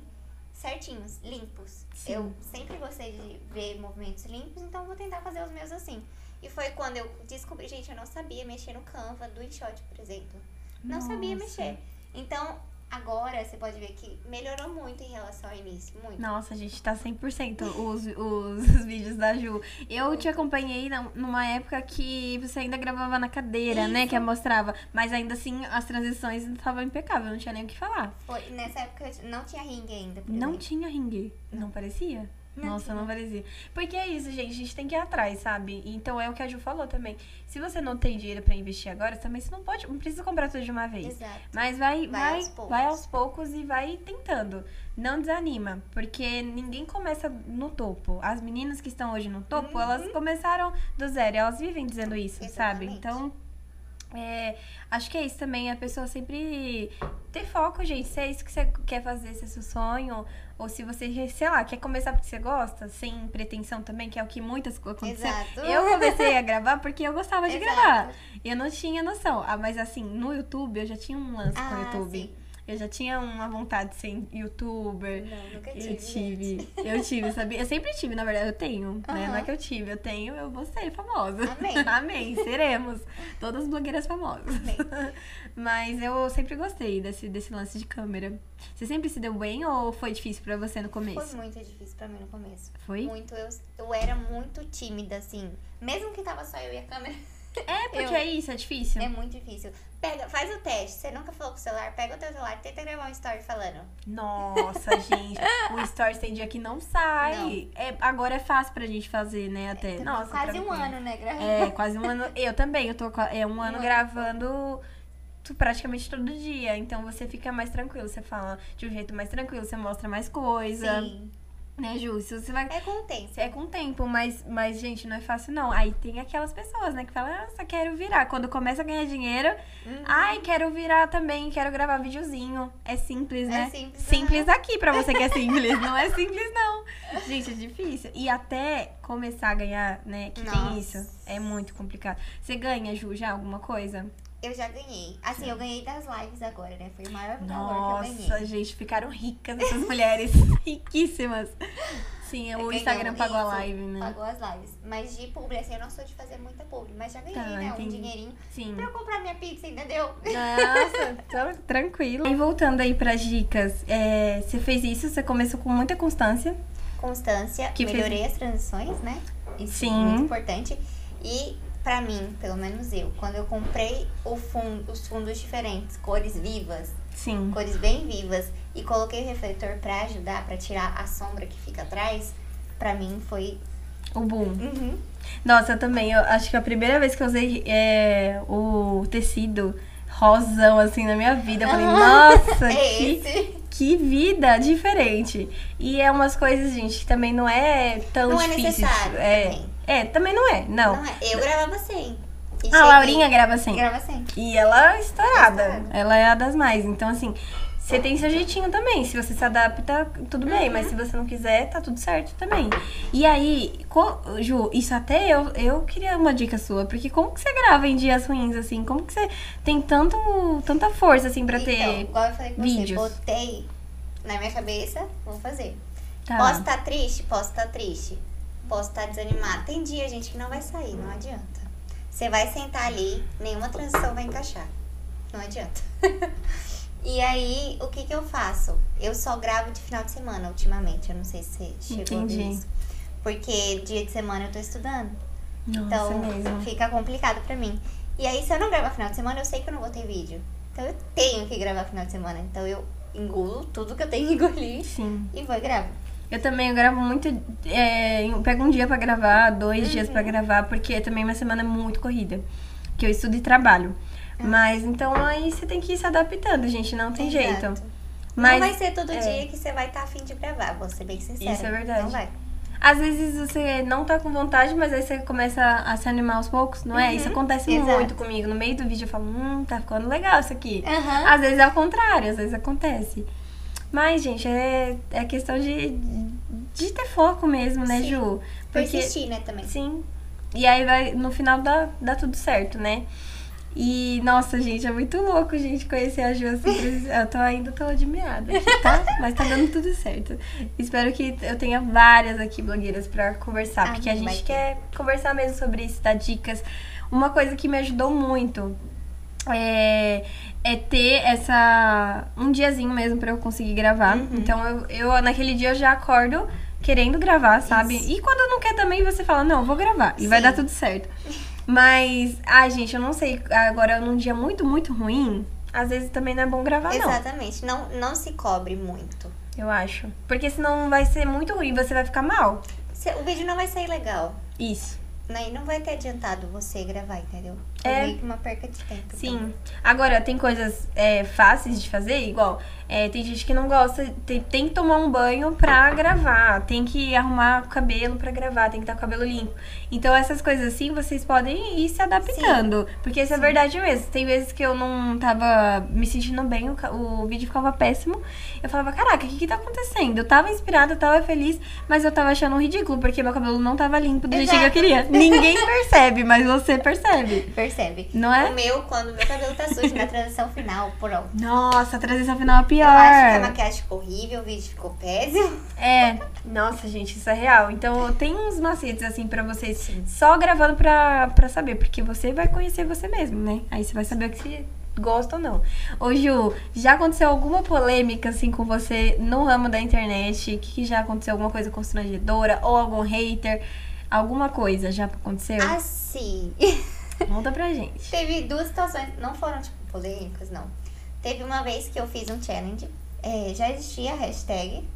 certinhos, limpos. Sim. Eu sempre gostei de ver movimentos limpos, então vou tentar fazer os meus assim. E foi quando eu descobri, gente, eu não sabia mexer no Canva do InShot, por exemplo. Não sabia Nossa. mexer. Então, agora você pode ver que melhorou muito em relação ao início, muito. Nossa, a gente tá 100% os, os, os vídeos da Ju. Eu te acompanhei na- numa época que você ainda gravava na cadeira, né? Isso. Que eu mostrava. Mas ainda assim, as transições estavam impecáveis, não tinha nem o que falar. Foi, nessa época não tinha ring ainda. Não exemplo. tinha ringue. Não parecia? Não Nossa, não parecia. Porque é isso, gente. A gente tem que ir atrás, sabe? Então é o que a Ju falou também. Se você não tem dinheiro pra investir agora, também você não pode. Não precisa comprar tudo de uma vez. Exato. Mas vai, Vai vai, aos poucos. vai aos poucos e vai tentando. Não desanima, porque ninguém começa no topo. As meninas que estão hoje no topo, Uhum. elas começaram do zero. Elas vivem dizendo isso, sabe? Exatamente. Então, É, acho que é isso também, a pessoa sempre ter foco, gente. Se é isso que você quer fazer, se é seu sonho, ou se você, sei lá, quer começar porque você gosta, sem pretensão também, que é o que muitas aconteceu. Exato. Eu comecei a gravar porque eu gostava de Exato. gravar. Eu não tinha noção. Ah, mas assim, no YouTube eu já tinha um lance com o Ah, YouTube. sim. Eu já tinha uma vontade de ser youtuber. Não, nunca tive. Eu gente. tive, eu tive, sabia? Eu sempre tive, na verdade, eu tenho, né? Não é que eu tive, eu tenho, eu vou ser famosa. Amém. Amém, seremos. Todas blogueiras famosas. Amém. Mas eu sempre gostei desse, desse lance de câmera. Você sempre se deu bem ou foi difícil pra você no Foi começo? muito difícil pra mim no começo. Foi? Muito. Eu, eu era muito tímida, assim. Mesmo que tava só eu e a câmera, É, porque Eu- é isso, é difícil. é muito difícil. Pega, faz o teste. Você nunca falou com o celular, pega o teu celular, tenta gravar um story falando. Nossa, gente. O Stories tem dia que não sai. É, agora é fácil pra gente fazer, né? Até. Também Nossa, Quase um ano, né? Gravando. É, quase um ano. Eu também, eu tô é, um ano ano. gravando praticamente todo dia. Então você fica mais tranquilo. Você fala de um jeito mais tranquilo, você mostra mais coisa. Sim. Né, Ju? Se você vai. É com o tempo. É com o tempo, mas, mas, gente, não é fácil, não. Aí tem aquelas pessoas, né, que falam, nossa, quero virar. Quando começa a ganhar dinheiro, Uhum. ai, quero virar também, quero gravar videozinho. É simples, É né? simples, Simples aqui pra você que é simples. não é simples, não. Gente, é difícil. E até começar a ganhar, né, que tem Nossa. isso. É muito complicado. Você ganha, Ju, já alguma coisa? Eu já ganhei. Assim, eu ganhei das lives agora, né? Foi o maior valor que eu Nossa, ganhei. gente, ficaram ricas essas mulheres. Riquíssimas. Sim, o Ganhamos Instagram pagou a live, né? Pagou as lives. Mas de publi, assim, eu não sou de fazer muita publi. Mas já ganhei, Tá, né? entendi. Um dinheirinho Sim. pra eu comprar minha pizza, entendeu? Nossa, tran- tranquilo. E voltando aí pras dicas, é, você fez isso, você começou com muita constância. Constância, Que fez- melhorei as transições, né? Isso Sim. é muito importante. E pra mim, pelo menos eu, quando eu comprei fundo, os fundos diferentes, cores vivas, Sim. cores bem vivas, e coloquei o refletor pra ajudar, pra tirar a sombra que fica atrás, pra mim foi. O boom. Uhum. Nossa, eu também. Eu acho que a primeira vez que eu usei é, o tecido rosão, assim, na minha vida, eu falei, nossa, É que, que vida diferente. E é umas coisas, gente, que também não é tão Não é difícil. necessário é, também. É, também não é, não. Não é? Eu gravava sem. E A Laurinha grava assim. Grava sem. E ela é estourada. Estourada. Ela é a das mais. Então, assim, você tem seu jeitinho também. Se você se adapta, tudo bem. Uhum. Mas se você não quiser, tá tudo certo também. E aí, co- Ju, isso até eu, eu queria uma dica sua. Porque como que você grava em dias ruins, assim? Como que você tem tanto, tanta força, assim, pra Então, ter... igual eu falei com vídeos. você, botei na minha cabeça, vou fazer. Tá. Posso estar triste? Posso estar triste. Posso estar desanimada. Tem dia, gente, que não vai sair, não adianta. Você vai sentar ali, nenhuma transição vai encaixar. Não adianta. e aí, o que que eu faço? Eu só gravo de final de semana ultimamente. Eu não sei se você chegou a ver Entendi. isso. Porque dia de semana eu tô estudando. Nossa, Então, mesmo. fica complicado pra mim. E aí, se eu não gravar final de semana, eu sei que eu não vou ter vídeo. Então, eu tenho que gravar final de semana. Então, eu engulo tudo que eu tenho que engolir Sim. e vou e gravo. Eu também eu gravo muito. É, pego um dia pra gravar, dois dias Uhum. pra gravar, porque também minha semana é muito corrida. Que eu estudo e trabalho. Ah. Mas então aí você tem que ir se adaptando, gente. Não tem Exato. jeito. não Mas vai ser todo é. dia que você vai estar afim de gravar, vou ser bem sincera. Isso é verdade. Não vai. às vezes você não tá com vontade, mas aí você começa a se animar aos poucos, não é? Uhum. Isso acontece Exato. muito comigo. No meio do vídeo eu falo, hum, tá ficando legal isso aqui. Às vezes é ao contrário, às vezes acontece. Mas, gente, é, é questão de, de ter foco mesmo, né, Sim. Ju? Porque, Persistir, né, também. sim. E aí vai, no final dá, dá tudo certo, né? E, nossa, gente, é muito louco, gente, conhecer a Ju assim. Eu tô ainda tô admirada, aqui, tá? Mas tá dando tudo certo. Espero que eu tenha várias aqui blogueiras pra conversar, Ah, porque a gente quer conversar mesmo sobre isso, dar dicas. Uma coisa que me ajudou muito é, é ter essa. um diazinho mesmo pra eu conseguir gravar. Uhum. Então eu, eu, naquele dia, eu já acordo querendo gravar, sabe? Isso. E quando não quer também, você fala, não, vou gravar. E vai Sim. dar tudo certo. Mas, ai, gente, eu não sei. Agora, num dia muito, muito ruim, às vezes também não é bom gravar, não. Exatamente. Não, não se cobre muito. Eu acho. Porque senão vai ser muito ruim, você vai ficar mal. O vídeo não vai sair legal. Isso. aí não vai ter adiantado você gravar, entendeu? É. uma perca de tempo. Sim. Agora, tem coisas é, fáceis de fazer, igual. é, tem gente que não gosta, tem, tem que tomar um banho pra gravar, tem que arrumar o cabelo pra gravar, tem que estar com o cabelo limpo. Então, essas coisas assim, vocês podem ir se adaptando. Porque isso é verdade mesmo. Tem vezes que eu não tava me sentindo bem, o, o vídeo ficava péssimo. Eu falava, caraca, o que que tá acontecendo? Eu tava inspirada, eu tava feliz, mas eu tava achando ridículo, porque meu cabelo não tava limpo do jeito que eu Exato. queria. Ninguém percebe, mas você percebe. Percebe? Não é? O meu, quando meu cabelo tá sujo na transição final, pronto. Nossa, a transição final é pior. Eu acho que a maquiagem ficou horrível, o vídeo ficou péssimo. É, nossa, gente, isso é real. Então, tem uns macetes, assim, pra vocês só gravando pra, pra saber, porque você vai conhecer você mesmo, né? Aí você vai saber o que você gosta ou não. Ô, Ju, já aconteceu alguma polêmica, assim, com você no ramo da internet? Que, que já aconteceu alguma coisa constrangedora? Ou algum hater? Alguma coisa já aconteceu? Assim, Conta pra gente. teve duas situações, não foram, tipo, polêmicas, não. Teve uma vez que eu fiz um challenge, é, já existia a hashtag,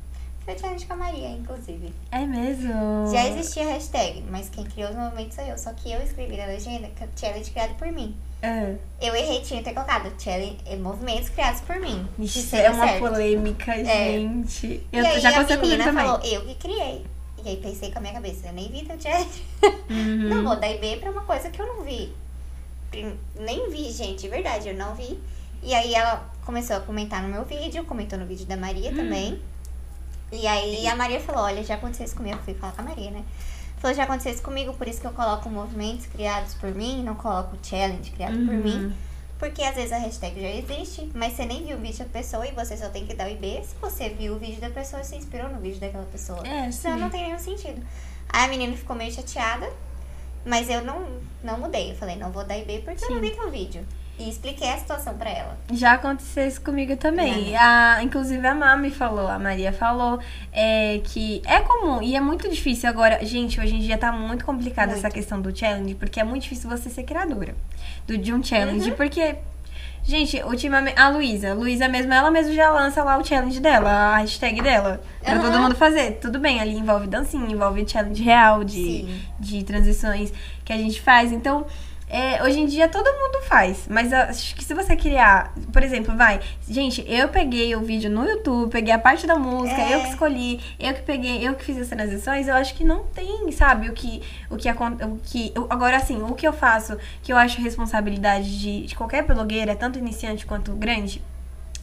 foi challenge com a Maria, inclusive. É mesmo? Já existia a hashtag, mas quem criou os movimentos sou eu. Só que eu escrevi na legenda que é challenge criado por mim. É. Eu errei, tinha que ter colocado challenge, eh, movimentos criados por mim. Isso é uma certo. polêmica, gente. Eu e aí já a aconteceu comigo também. falou, eu que criei. E aí pensei com a minha cabeça, eu nem vi teu challenge. Uhum. Não vou dar IB pra uma coisa que eu não vi. Nem vi, gente, de verdade, eu não vi. E aí ela começou a comentar no meu vídeo, comentou no vídeo da Maria Hum. também. E aí a Maria falou, olha, já aconteceu isso comigo. Eu fui falar com a Maria, né? Falou, já aconteceu isso comigo, por isso que eu coloco movimentos criados por mim, não coloco challenge criado por Uhum. mim. Porque às vezes a hashtag já existe, mas você nem viu o vídeo da pessoa e você só tem que dar o IB. Se você viu o vídeo da pessoa e se inspirou no vídeo daquela pessoa. É, Senão sim. não tem nenhum sentido. Aí a menina ficou meio chateada, mas eu não, não mudei. Eu falei, não vou dar IB porque eu não Sim. vi teu vídeo. E expliquei a situação pra ela. Já aconteceu isso comigo também. É. A, inclusive a Mami falou, a Maria falou, é, que é comum e é muito difícil agora. Gente, hoje em dia tá muito complicada Muito. essa questão do challenge, porque é muito difícil você ser criadora do, de um challenge, Uhum. porque. Gente, ultimamente. A Luísa, Luísa mesmo, ela mesma já lança lá o challenge dela, a hashtag dela. Pra Aham. todo mundo fazer. Tudo bem, ali envolve dancinha, envolve challenge real de, Sim. de transições que a gente faz. Então, é, hoje em dia todo mundo faz. Mas acho que se você criar, por exemplo, vai. Gente, eu peguei o vídeo no YouTube, peguei a parte da música, É. eu que escolhi, eu que peguei, eu que fiz as transições, eu acho que não tem, sabe, o que. O que, o que agora, assim, o que eu faço, que eu acho responsabilidade de, de qualquer blogueira, tanto iniciante quanto grande,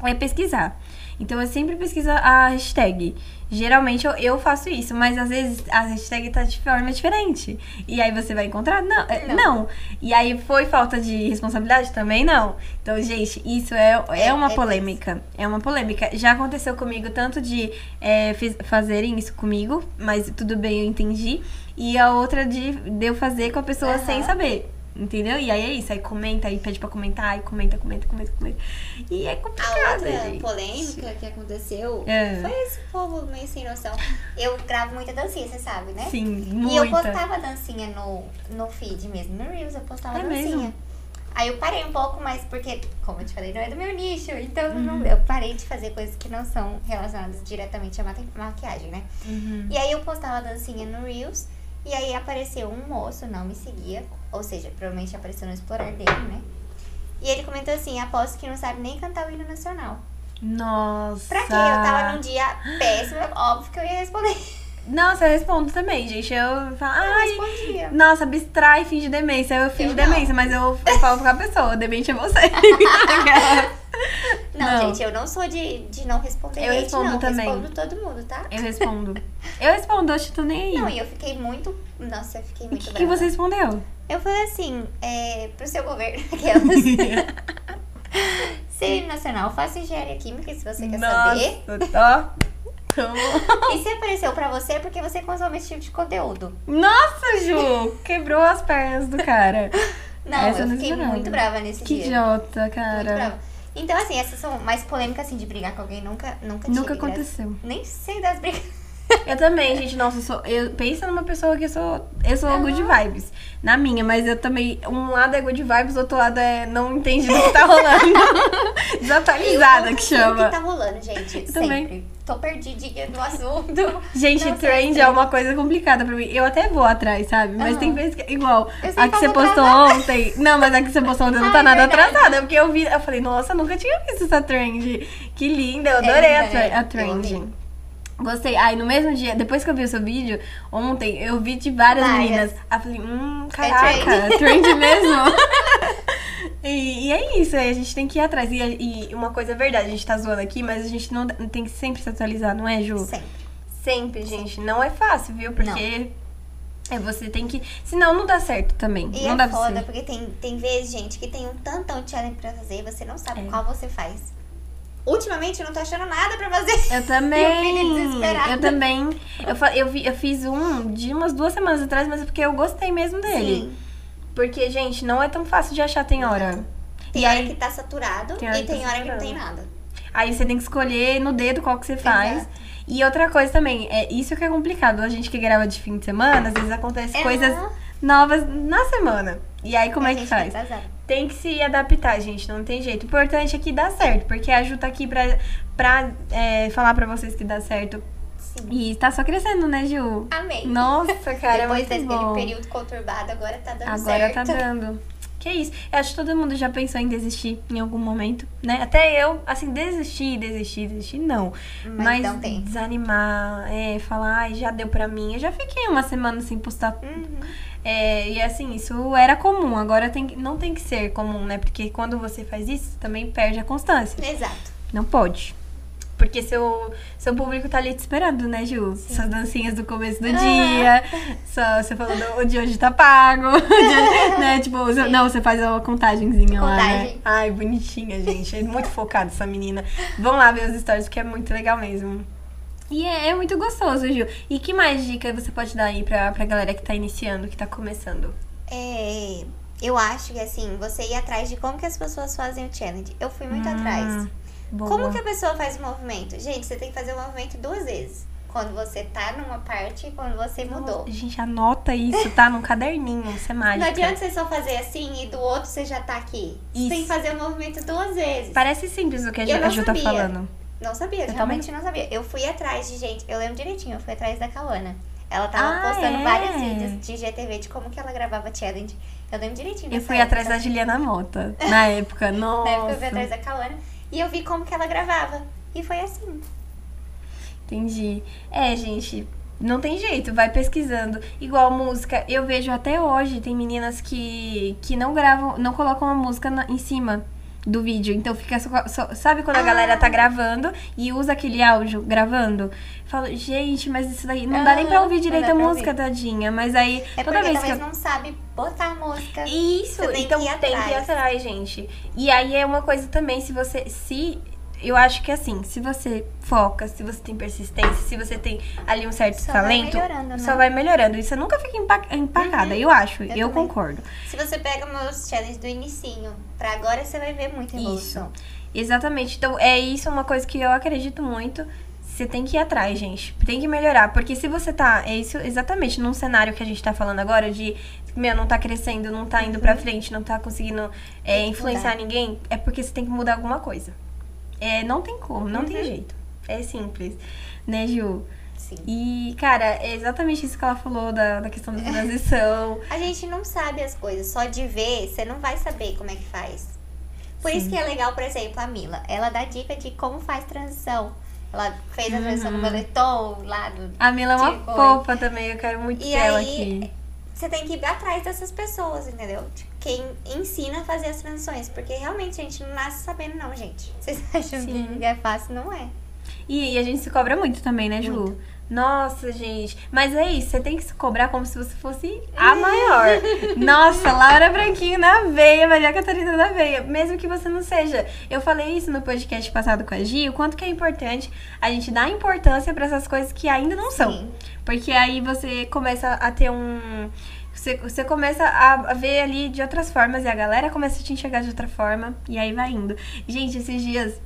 é pesquisar. Então eu sempre pesquiso a hashtag. Geralmente eu, eu faço isso, mas às vezes a hashtag tá de forma diferente. E aí você vai encontrar? Não. é, Não. não. E aí foi falta de responsabilidade? Também não. Então, gente, isso é, é uma é polêmica. É uma polêmica. Já aconteceu comigo tanto de é, fiz- fazerem isso comigo, mas tudo bem, eu entendi. E a outra de, de eu fazer com a pessoa Aham. sem saber. Entendeu? E aí é isso, aí comenta, aí pede pra comentar, aí comenta, comenta, comenta, comenta. E é A complicado, outra gente. polêmica que aconteceu É. foi esse povo meio sem noção. Eu gravo muita dancinha, você sabe, né? Sim, E eu muita. postava dancinha no, no feed mesmo, no Reels eu postava É dancinha. mesmo? Aí eu parei um pouco, mas porque, como eu te falei, não é do meu nicho. Então Uhum. não- eu parei de fazer coisas que não são relacionadas diretamente à maqui- maquiagem, né? Uhum. E aí eu postava dancinha no Reels. E aí apareceu um moço, não me seguia. Ou seja, provavelmente apareceu no explorar dele, né? E ele comentou assim, aposto que não sabe nem cantar o hino nacional. Nossa. Pra quê? Eu tava num dia péssimo, óbvio que eu ia responder. Nossa, eu respondo também, gente. Eu falo, Eu ai, respondia. nossa, abstrai, finge demência. Eu finge Eu demência, mas eu, eu falo com a pessoa, demente é você. Não, Não. gente, eu não sou de, de não responder Eu respondo não. também. Respondo todo mundo, tá? eu respondo. Eu respondo, eu tô nem aí. Não, e eu fiquei muito. Nossa, eu fiquei o muito que, que brava. você respondeu? Eu falei assim, é, pro seu governo, aquelas. Ser nacional, faça engenharia química se você quer saber. Nossa, ó. Tô- E se apareceu pra você é porque você consome esse tipo de conteúdo. Nossa, Ju! Quebrou as pernas do cara. Não, Essa eu eu não fiquei muito brava nesse Que dia. idiota, Muito cara. brava. Então, assim, essas são mais polêmicas, assim, de brigar com alguém. Nunca, nunca tive. Nunca aconteceu. Nem sei das brigas. Eu também, gente, nossa, eu sou. Eu, pensa numa pessoa que eu sou. Eu sou Aham. good vibes. Na minha, mas eu também. Um lado é good vibes, o outro lado é não entende do que tá rolando. Desatualizada eu que não sei o chama. que tá rolando, gente. também. Sempre. Tô perdidinha no assunto. Gente, Não sei trend se- é uma coisa complicada pra mim. Eu até vou atrás, sabe? Mas Aham. tem vezes que. Igual, Eu sei a que você postou atrasar. ontem. Não, mas a que você postou ontem não Ah, tá é nada verdade. atrasada. Porque eu vi. Eu falei, nossa, nunca tinha visto essa trend. Que linda, eu adorei a, linda, tra- né? a trend. Gostei. Aí no mesmo dia, depois que eu vi o seu vídeo, ontem, eu vi de várias Várias. meninas. Aí eu falei, hum, É caraca, trend. trend mesmo. E, é isso, aí a gente tem que ir atrás. E, e uma coisa é verdade, a gente tá zoando aqui, mas a gente não tem que sempre se atualizar, não é, Ju? Sempre. Sempre, gente. Não é fácil, viu? Porque é, você tem que. Senão não dá certo também. E não é dá foda, porque tem, tem vezes, gente, que tem um tantão de challenge pra fazer e você não sabe É. qual você faz. Ultimamente eu não tô achando nada pra fazer. Eu também. Eu também. Eu, eu, eu fiz um de umas duas semanas atrás, mas é porque eu gostei mesmo dele. Sim. Porque, gente, não é tão fácil de achar, tem hora. Tem e hora aí, que tá saturado Tem e tá tem hora que não tem nada. aí você tem que escolher no dedo qual que você faz. Exato. E outra coisa também, é isso que é complicado. A gente que grava de fim de semana, às vezes acontece É, coisas não. novas na semana. E aí, como A é que faz? tá. Tem que se adaptar, gente, não tem jeito. O importante é que dá certo, porque a Ju tá aqui pra, pra é, falar pra vocês que dá certo. Sim. E tá só crescendo, né, Ju? Amei. Nossa, cara, é Depois muito daquele bom. período conturbado, agora tá dando Agora certo. tá dando. Que isso? Eu acho que todo mundo já pensou em desistir em algum momento, né? Até eu, assim, desistir, desistir, desistir, não. Mas não tem. desanimar, é, falar, ai, já deu pra mim. Eu já fiquei uma semana sem postar Uhum. É, e assim, isso era comum, agora tem, não tem que ser comum, né? Porque quando você faz isso, também perde a constância. Exato. Não pode. Porque seu, seu público tá ali te esperando, né, Ju? Suas dancinhas do começo do dia. Só, você falou do, o de hoje tá pago. né? Tipo, você- não, você faz uma contagenzinha lá, né? Contagem. Ai, bonitinha, gente. É muito focada essa menina. Vão lá ver os stories, que é muito legal mesmo. E é, é muito gostoso, Ju. E que mais dica você pode dar aí pra, pra galera que tá iniciando, que tá começando? É, eu acho que assim, você ir atrás de como que as pessoas fazem o challenge. Eu fui muito Hum, atrás. Boa. Como que a pessoa faz o movimento? Gente, você tem que fazer o movimento duas vezes. Quando você tá numa parte e quando você mudou. Gente, anota isso, tá? Num caderninho, isso é mágica. Não adianta você só fazer assim e do outro você já tá aqui. Você Isso. tem que fazer o movimento duas vezes. Parece simples o que a Eu não a Ju tá falando. Não sabia, Eu realmente não sabia. Eu fui atrás de gente, eu lembro direitinho, eu fui atrás da Cauana. Ela tava Ah, postando é? vários vídeos de GTV de como que ela gravava challenge. Eu lembro direitinho. Eu fui atrás da época. Juliana Mota, na época. Nossa. Na época eu fui atrás da Cauana e eu vi como que ela gravava. E foi assim. Entendi. É, gente, não tem jeito, vai pesquisando. Igual música, eu vejo até hoje, tem meninas que, que não gravam, não colocam a música na- em cima do vídeo. Então fica só, só- sabe quando a Ah. galera tá gravando e usa aquele áudio gravando? Falo, gente, mas isso daí não dá nem pra ouvir direito a música, tadinha. Mas aí, É toda vez que eu... não sabe botar a música. Isso, então que ir tem que ir atrás. atrás, gente. E aí é uma coisa também, se você. Se. Eu acho que assim, se você foca, se você tem persistência, se você tem ali um certo Só vai talento, né? só vai melhorando. E você nunca fica empa- empacada, eu acho, eu, eu concordo. Se você pega meus challenges do inicinho pra agora, você vai ver muita evolução. Exatamente. Então, é isso uma coisa que eu acredito muito. Você tem que ir atrás, gente. Tem que melhorar. Porque se você tá. É isso exatamente num cenário que a gente tá falando agora de. Meu, não tá crescendo, não tá indo pra frente, não tá conseguindo é, influenciar mudar. ninguém. É porque você tem que mudar alguma coisa. É, não tem como, não tem Uhum. jeito. É simples. Né, Ju? Sim. E, cara, é exatamente isso que ela falou da, da questão da transição. A gente não sabe as coisas, só de ver, você não vai saber como é que faz. Por isso que é legal, por exemplo, a Mila. Ela dá dica de como faz transição. Ela fez a transição Uhum. no moletom lá do. A Mila é uma Tipo, fofa também, eu quero muito E aí, aqui. Você tem que ir atrás dessas pessoas, entendeu? De Quem ensina a fazer as transições. Porque realmente a gente não nasce sabendo, não, gente. Vocês acham Sim. que é fácil? Não é. E, e a gente se cobra muito também, né, Ju? Muito. Nossa, gente. Mas é isso, você tem que se cobrar como se você fosse a maior. Nossa, Laura Branquinho na veia, Maria Catarina na veia. Mesmo que você não seja. Eu falei isso no podcast passado com a Gi, o quanto que é importante a gente dar importância pra essas coisas que ainda não são. Sim. Porque aí você começa a ter um. Você, você começa a ver ali de outras formas e a galera começa a te enxergar de outra forma e aí vai indo. Gente, esses dias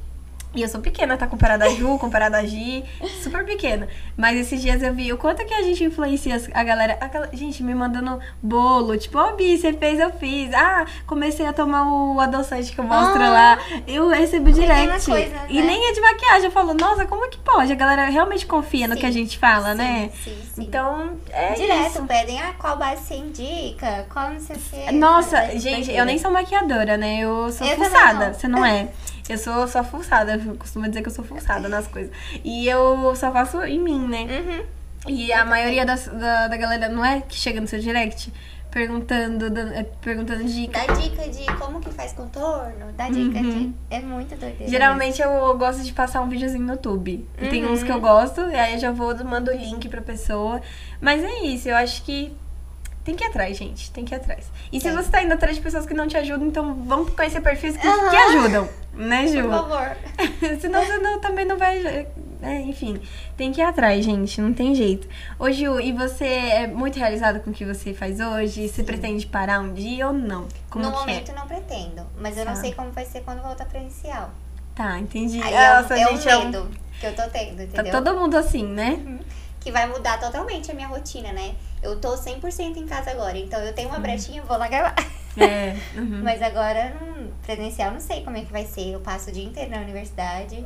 E eu sou pequena, tá? Comparada a Ju, comparada a Gi, super pequena. Mas esses dias eu vi o quanto que a gente influencia a galera. A galera gente, me mandando bolo. Tipo, ó, oh, Bi, você fez, eu fiz. Ah, comecei a tomar o adoçante que eu mostro ah, lá. Eu recebo direct. Coisa, né? E nem é de maquiagem. Eu falo, nossa, como que pode? A galera realmente confia sim, no que a gente fala, sim, né? Sim, sim. Então, é Direto isso. pedem, ah, qual base você indica? Qual não sei que. Nossa, gente, eu nem sou maquiadora, né? Eu sou eu fuçada. Você não é? Eu sou só forçada, eu costumo dizer que eu sou forçada nas coisas. E eu só faço em mim, né? Uhum. E a maioria das, da, da galera não é que chega no seu direct perguntando, é, perguntando dica. Dá dica de como que faz contorno, dá dica uhum. de. É muito doideira. Geralmente eu gosto de passar um videozinho no YouTube. Uhum. Tem uns que eu gosto, e aí eu já vou, mando o link pra pessoa. Mas é isso, eu acho que tem que ir atrás, gente. Tem que ir atrás. E se você tá indo atrás de pessoas que não te ajudam, então vamos conhecer perfis que, uhum. que ajudam. Né, Ju? Por favor. Senão você não, também não vai. É, enfim, tem que ir atrás, gente. Não tem jeito. Ô, Ju, e você é muito realizada com o que você faz hoje? Você pretende parar um dia ou não? Como no é? momento é? não pretendo. Mas eu não tá. sei como vai ser quando voltar pra inicial. Tá, entendi. Aí Nossa, é, é um medo é um... que eu tô tendo, tá entendeu? Tá todo mundo assim, né? Uhum. Que vai mudar totalmente a minha rotina, né? Eu tô 100% em casa agora, então eu tenho uma uhum. brechinha, vou lá gravar. É. Uhum. Mas agora, hum, presencial, não sei como é que vai ser. Eu passo o dia inteiro na universidade.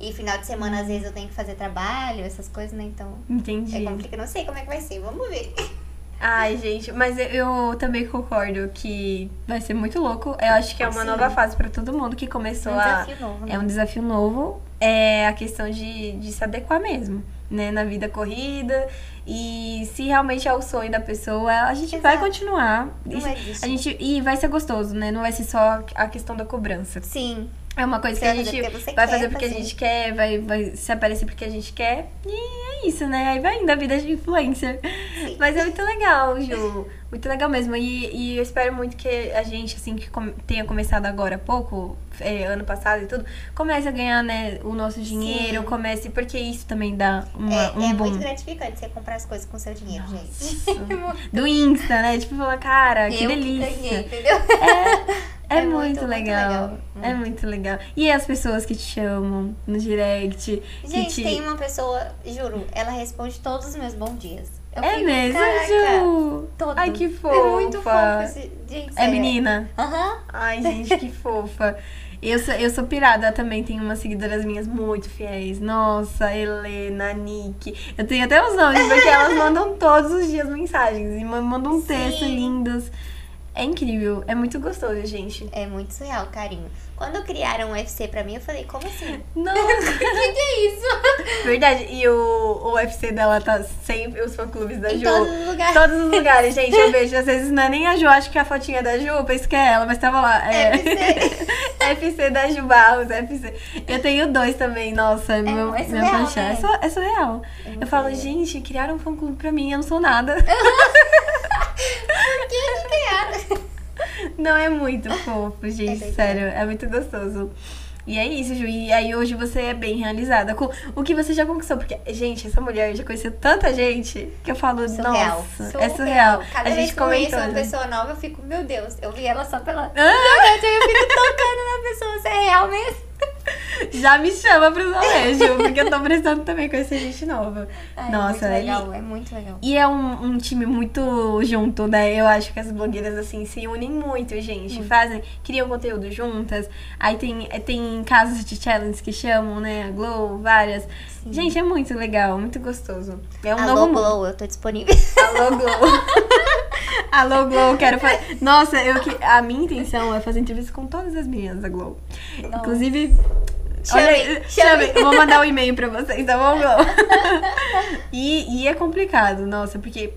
E final de semana, às vezes, eu tenho que fazer trabalho, essas coisas, né? Então. Entendi. É complicado. Não sei como é que vai ser. Vamos ver. Ai, gente, mas eu também concordo que vai ser muito louco. Eu acho que é uma Sim. nova fase para todo mundo que começou é um a. Desafio novo, né? É um desafio novo. É a questão de, de se adequar mesmo, né? Na vida corrida. E se realmente é o sonho da pessoa, a gente Exato. vai continuar. Não a gente E vai ser gostoso, né? Não vai ser só a questão da cobrança. Sim. É uma coisa que a gente vai fazer porque fazer. a gente quer, vai, vai se aparecer porque a gente quer. E é isso, né? Aí vai indo a vida de influencer. Sim. Mas é muito legal, Ju. Muito legal mesmo. E, e eu espero muito que a gente, assim, que tenha começado agora há pouco, é, ano passado e tudo, comece a ganhar, né, o nosso dinheiro, Sim. comece, porque isso também dá uma, é, um é muito gratificante você comprar as coisas com seu dinheiro, Nossa. gente. Do Insta, né? Tipo, falar, cara, que eu delícia. Que ganhei, entendeu? É. É, é muito, muito, legal. muito, legal. É muito legal. E as pessoas que te chamam no direct. Gente, te... tem uma pessoa, juro, ela responde todos os meus bons dias. Eu é fico, mesmo, Ju? Todos. Ai, que fofa. É muito fofa. Esse... Gente, é menina? Aham. Uhum. Ai, gente, que fofa. Eu sou, eu sou pirada também, tenho umas seguidoras minhas muito fiéis. Nossa, Helena, Nick. Eu tenho até os nomes, porque elas mandam todos os dias mensagens e mandam um texto lindos. É incrível, é muito gostoso, gente. É muito surreal o carinho. Quando criaram o UFC pra mim, eu falei, como assim? Não, o que, que é isso? Verdade, e o, o UFC dela tá sempre, os fã-clubes da em Ju. todos os lugares. Todos os lugares, gente, eu vejo. Às vezes não é nem a Ju, acho que a fotinha é da Ju, eu penso que é ela, mas tava lá. É. FC. FC da Ju Barros, FC. Eu tenho dois também, nossa, é meu, é surreal, meu paixão. Né? É, é surreal. É eu falo, gente, criaram um fã-clube pra mim, eu não sou nada. Por que criaram? Não, é muito fofo, gente. É sério, é muito gostoso. E é isso, Ju. E aí hoje você é bem realizada com o que você já conquistou. Porque, gente, essa mulher já conheceu tanta gente que eu falo, surreal. nossa, surreal. é surreal. Cada a vez gente que eu conheço uma pessoa nova, eu fico, meu Deus, eu vi ela só pela. Ah! eu fico tocando na pessoa, você é real mesmo? Já me chama pro colégio, porque eu tô precisando também conhecer gente nova. Ai, Nossa, é muito legal, é muito legal. E é um, um, time muito junto, né? Eu acho que as blogueiras, assim, se unem muito, gente. Hum. Fazem, criam conteúdo juntas. Aí tem, tem casos de challenge que chamam, né? A Glow, várias. Sim. Gente, é muito legal, muito gostoso. É um Alô, novo Glow, eu tô disponível. Alô, Glow. Alô, Glow, quero fazer. Nossa, eu, a minha intenção é fazer entrevista com todas as meninas da Glow. Inclusive, Chame, chame. Vou mandar um e-mail pra vocês, tá bom, e, e é complicado, nossa, porque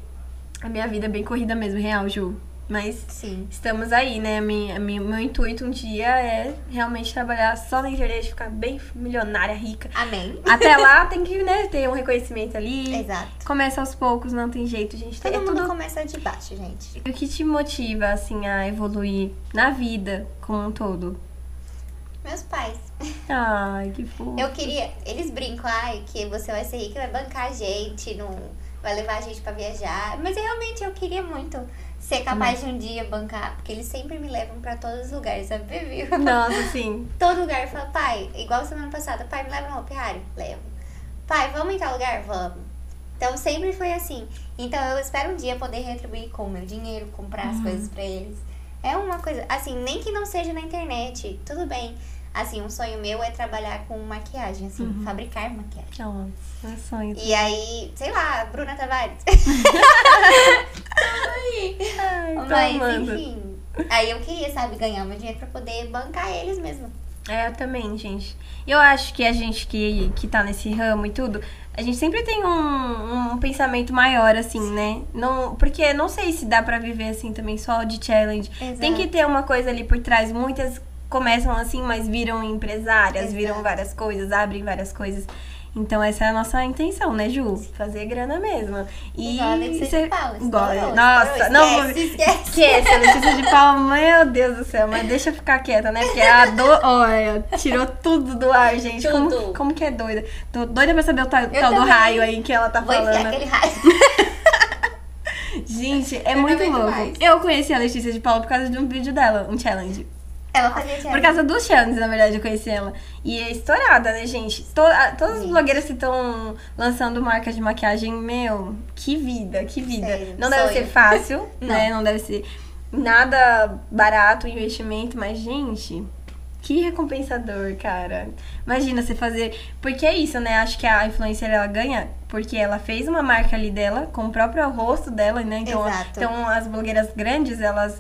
a minha vida é bem corrida mesmo, real, Ju. Mas Sim. estamos aí, né? Minha, minha, meu intuito um dia é realmente trabalhar só na internet, ficar bem milionária, rica. Amém. Até lá tem que né, ter um reconhecimento ali. Exato. Começa aos poucos, não tem jeito, gente. Todo é mundo tudo... começa de baixo, gente. O que te motiva, assim, a evoluir na vida como um todo? Meus pais. Ai, que fofo. Eu queria. Eles brincam, ai, que você vai ser rica, vai bancar a gente, não vai levar a gente para viajar. Mas realmente eu queria muito ser capaz de um dia bancar, porque eles sempre me levam pra todos os lugares, sabe, Vivi? Nossa, sim. Todo lugar fala, pai, igual semana passada, pai, me leva no Hopi Hari? Levo. Pai, vamos em tal lugar? Vamos. Então sempre foi assim. Então eu espero um dia poder retribuir com o meu dinheiro, comprar as coisas pra eles. É uma coisa, assim, nem que não seja na internet, tudo bem. Assim, um sonho meu é trabalhar com maquiagem, assim, fabricar maquiagem. Nossa, é sonho. E aí, sei lá, Bruna Tavares. Ai, tô Mas, amando. enfim. Aí eu queria, sabe, ganhar meu dinheiro pra poder bancar eles mesmo. É, eu também, gente. Eu acho que a gente que, que tá nesse ramo e tudo, a gente sempre tem um, um pensamento maior, assim, né? Não, porque não sei se dá pra viver assim também só de challenge. Exato. Tem que ter uma coisa ali por trás. Muitas começam assim, mas viram empresárias, Exato. viram várias coisas, abrem várias coisas. Então essa é a nossa intenção, né, Ju? Fazer grana mesmo. E Igual a Letícia cê- de Paula, igual- estourou, Nossa, estourou, não esquece, esquece. Esquece, a Letícia de Paula, meu Deus do céu, mas deixa eu ficar quieta, né? Porque a do... Olha, tirou tudo do ar, gente. Como, Tudo. como que é doida? Tô doida pra saber o tal, tal do raio aí que ela tá Vou falando. aquele raio. Gente, é Eu muito louco. Eu conheci a Letícia de Paula por causa de um vídeo dela, um challenge. Ela fazia Por challenge. causa dos challenges, na verdade, eu conheci ela. E é estourada, né, gente? To- todas as blogueiras que estão lançando marcas de maquiagem, meu, que vida, que vida. Sério, não deve ser fácil, Não. né? Não deve ser nada barato o investimento, mas, gente, que recompensador, cara. Imagina você fazer. Porque é isso, né? Acho que a influencer ela ganha porque ela fez uma marca ali dela, com o próprio rosto dela, né? Então, Exato. então as blogueiras grandes, elas.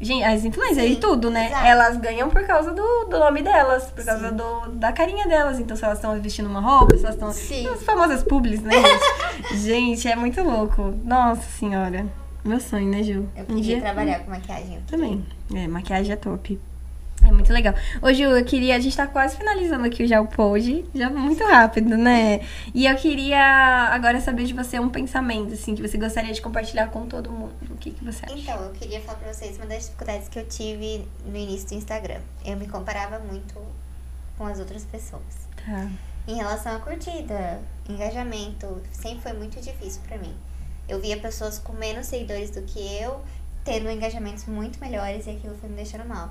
Gente, as influencers Sim, e tudo, né? exato. Elas ganham por causa do, do nome delas, por causa Sim. do, da carinha delas. Então, se elas estão vestindo uma roupa, se elas estão. Sim. As famosas publis, né, gente? gente, é muito louco. Nossa senhora. Meu sonho, né, Ju? Eu queria trabalhar com maquiagem. eu Também. É, maquiagem é top. É muito legal. Ô, Ju, eu queria. A gente tá quase finalizando aqui já o pod. Já muito rápido, né? E eu queria agora saber de você um pensamento, assim, que você gostaria de compartilhar com todo mundo. O que, que você acha? Então, eu queria falar pra vocês uma das dificuldades que eu tive no início do Instagram. Eu me comparava muito com as outras pessoas. Tá. Em relação à curtida, engajamento, sempre foi muito difícil pra mim. Eu via pessoas com menos seguidores do que eu, tendo engajamentos muito melhores e aquilo foi me deixando mal.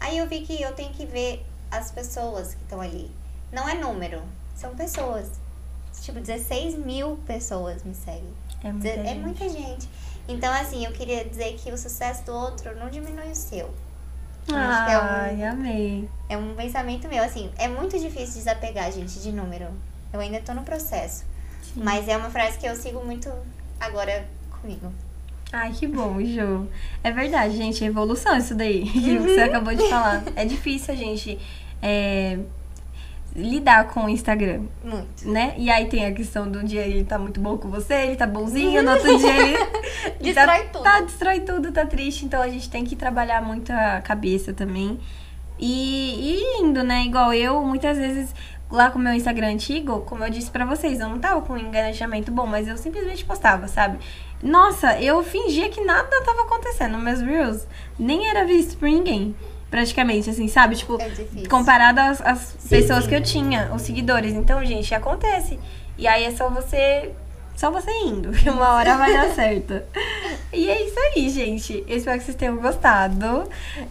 Aí eu vi que eu tenho que ver as pessoas que estão ali. Não é número, são pessoas. Tipo, 16 mil pessoas me seguem. É muita É gente. muita gente. Então, assim, eu queria dizer que o sucesso do outro não diminui o seu. Que é um- Ai, amei. É um pensamento meu, assim, é muito difícil desapegar, gente, de número. Eu ainda tô no processo. Sim. Mas é uma frase que eu sigo muito agora comigo. Ai, que bom, Ju. É verdade, gente. É evolução isso daí que Uhum. você acabou de falar. É difícil a gente é, lidar com o Instagram, Muito. né? E aí tem a questão do dia ele tá muito bom com você, ele tá bonzinho, no outro dia ele tá, Destrói tudo. Tá, destrói tudo, tá triste. Então a gente tem que trabalhar muito a cabeça também. E, e indo, né? Igual eu, muitas vezes, lá com o meu Instagram antigo, como eu disse pra vocês, eu não tava com um engajamento bom, mas eu simplesmente postava, sabe? Nossa, eu fingia que nada tava acontecendo. Meus Reels nem era visto por ninguém. Praticamente, assim, sabe? Tipo, É comparado às, às Sim, pessoas sim. que eu tinha, os seguidores. Então, gente, acontece. E aí é só você. Só você indo, que uma hora vai dar certo. E é isso aí, gente. Eu espero que vocês tenham gostado.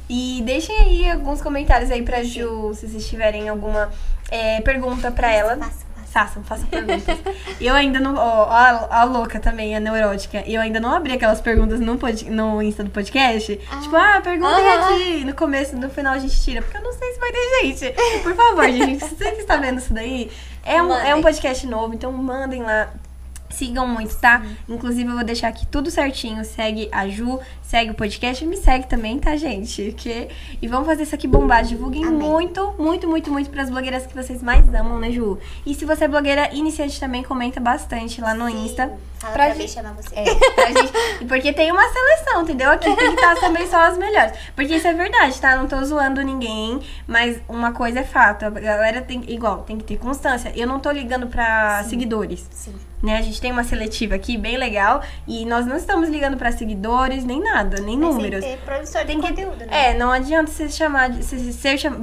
E deixem aí alguns comentários aí pra Ju, se vocês tiverem alguma é, pergunta pra ela. Faça. Façam, façam perguntas. eu ainda não. Ó, a, a louca também, a neurótica. Eu ainda não abri aquelas perguntas no, pod, no Insta do podcast. Ah. Tipo, ah, perguntem Aham. aqui. No começo, no final a gente tira. Porque eu não sei se vai ter gente. Por favor, gente, se você que está vendo isso daí, é um, é um podcast novo, então mandem lá. Sigam muito, tá? Inclusive, eu vou deixar aqui tudo certinho. Segue a Ju, segue o podcast e me segue também, tá, gente? Que... E vamos fazer isso aqui bombar. Divulguem Amém. muito, muito, muito, muito pras blogueiras que vocês mais amam, né, Ju? E se você é blogueira iniciante também, comenta bastante lá no Sim. Insta. Fala pra pra, gente- chamar você. É, pra gente. E porque tem uma seleção, entendeu? Aqui tem que estar também só as melhores. Porque isso é verdade, tá? Não tô zoando ninguém, mas uma coisa é fato. A galera tem. Igual, tem que ter constância. Eu não tô ligando pra seguidores. Sim. Né? A gente tem uma seletiva aqui bem legal e nós não estamos ligando pra seguidores, nem nada, nem Mas números. Tem que produtor Tem que- conteúdo, né? É, não adianta você chamar de, se-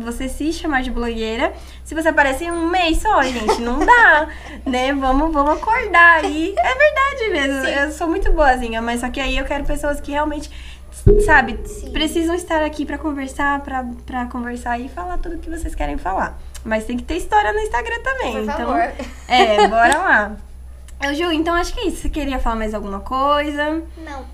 você se chamar de blogueira se você aparece em um mês só, gente. Não dá, né? Vamos, vamos acordar aí. É verdade mesmo. Eu sou muito boazinha, mas só que aí eu quero pessoas que realmente, sabe, Sim. precisam estar aqui pra conversar, pra conversar e falar tudo que vocês querem falar. Mas tem que ter história no Instagram também. Por então, favor. é, bora lá. Eu, Ju, então acho que é isso. Você queria falar mais alguma coisa? Não.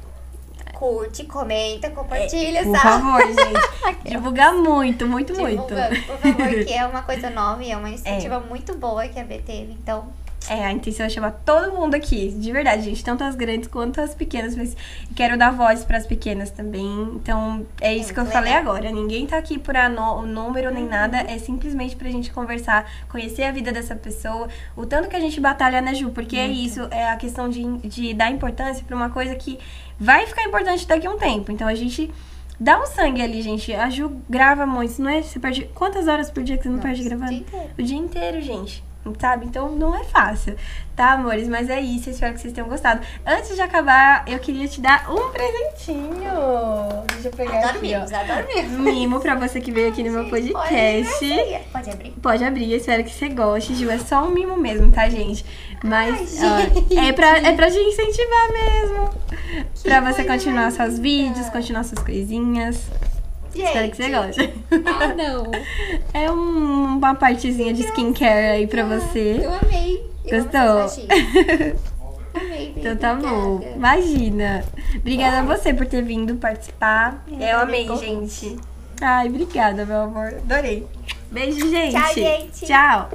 Curte, comenta, compartilha, É, Por sabe? favor, gente. Divulgar muito, muito, muito. Divulgando, por favor, que é uma coisa nova e é uma iniciativa muito boa que a B teve. Então, É, a intenção é chamar todo mundo aqui, de verdade, gente, tanto as grandes quanto as pequenas, mas quero dar voz para as pequenas também. Então, é isso que eu muito falei legal. agora. Ninguém tá aqui por ano- número Uhum. nem nada, é simplesmente pra gente conversar, conhecer a vida dessa pessoa, o tanto que a gente batalha, né, Ju? Porque é isso, é a questão de, de dar importância pra uma coisa que vai ficar importante daqui a um tempo. Então, a gente dá um sangue ali, gente. A Ju grava muito, não é? Você perde quantas horas por dia que você não Nossa, perde o gravando? dia inteiro. O dia inteiro, gente. Sabe? Então não é fácil, tá, amores? Mas é isso, eu espero que vocês tenham gostado. Antes de acabar, eu queria te dar um presentinho. Deixa eu pegar adoro aqui, mimos, ó. adoro mimos. Mimo pra você que veio aqui no meu Pode podcast. abrir, Pode abrir. Pode abrir, eu espero que você goste, Ju. É só um mimo mesmo, tá, gente? Mas Ai, ó, gente. é, pra, é pra te incentivar mesmo. pra você continuar seus vídeos, continuar suas coisinhas. Espero que você goste. Ah, não. É um- uma partezinha de skincare aí pra você. Eu amei. Eu Gostou? Amei, Então tá bom. Imagina. Obrigada a você por ter vindo participar. Eu Eu amei gente. Ai, obrigada, meu amor. Adorei. Beijo, gente. Tchau, gente. Tchau.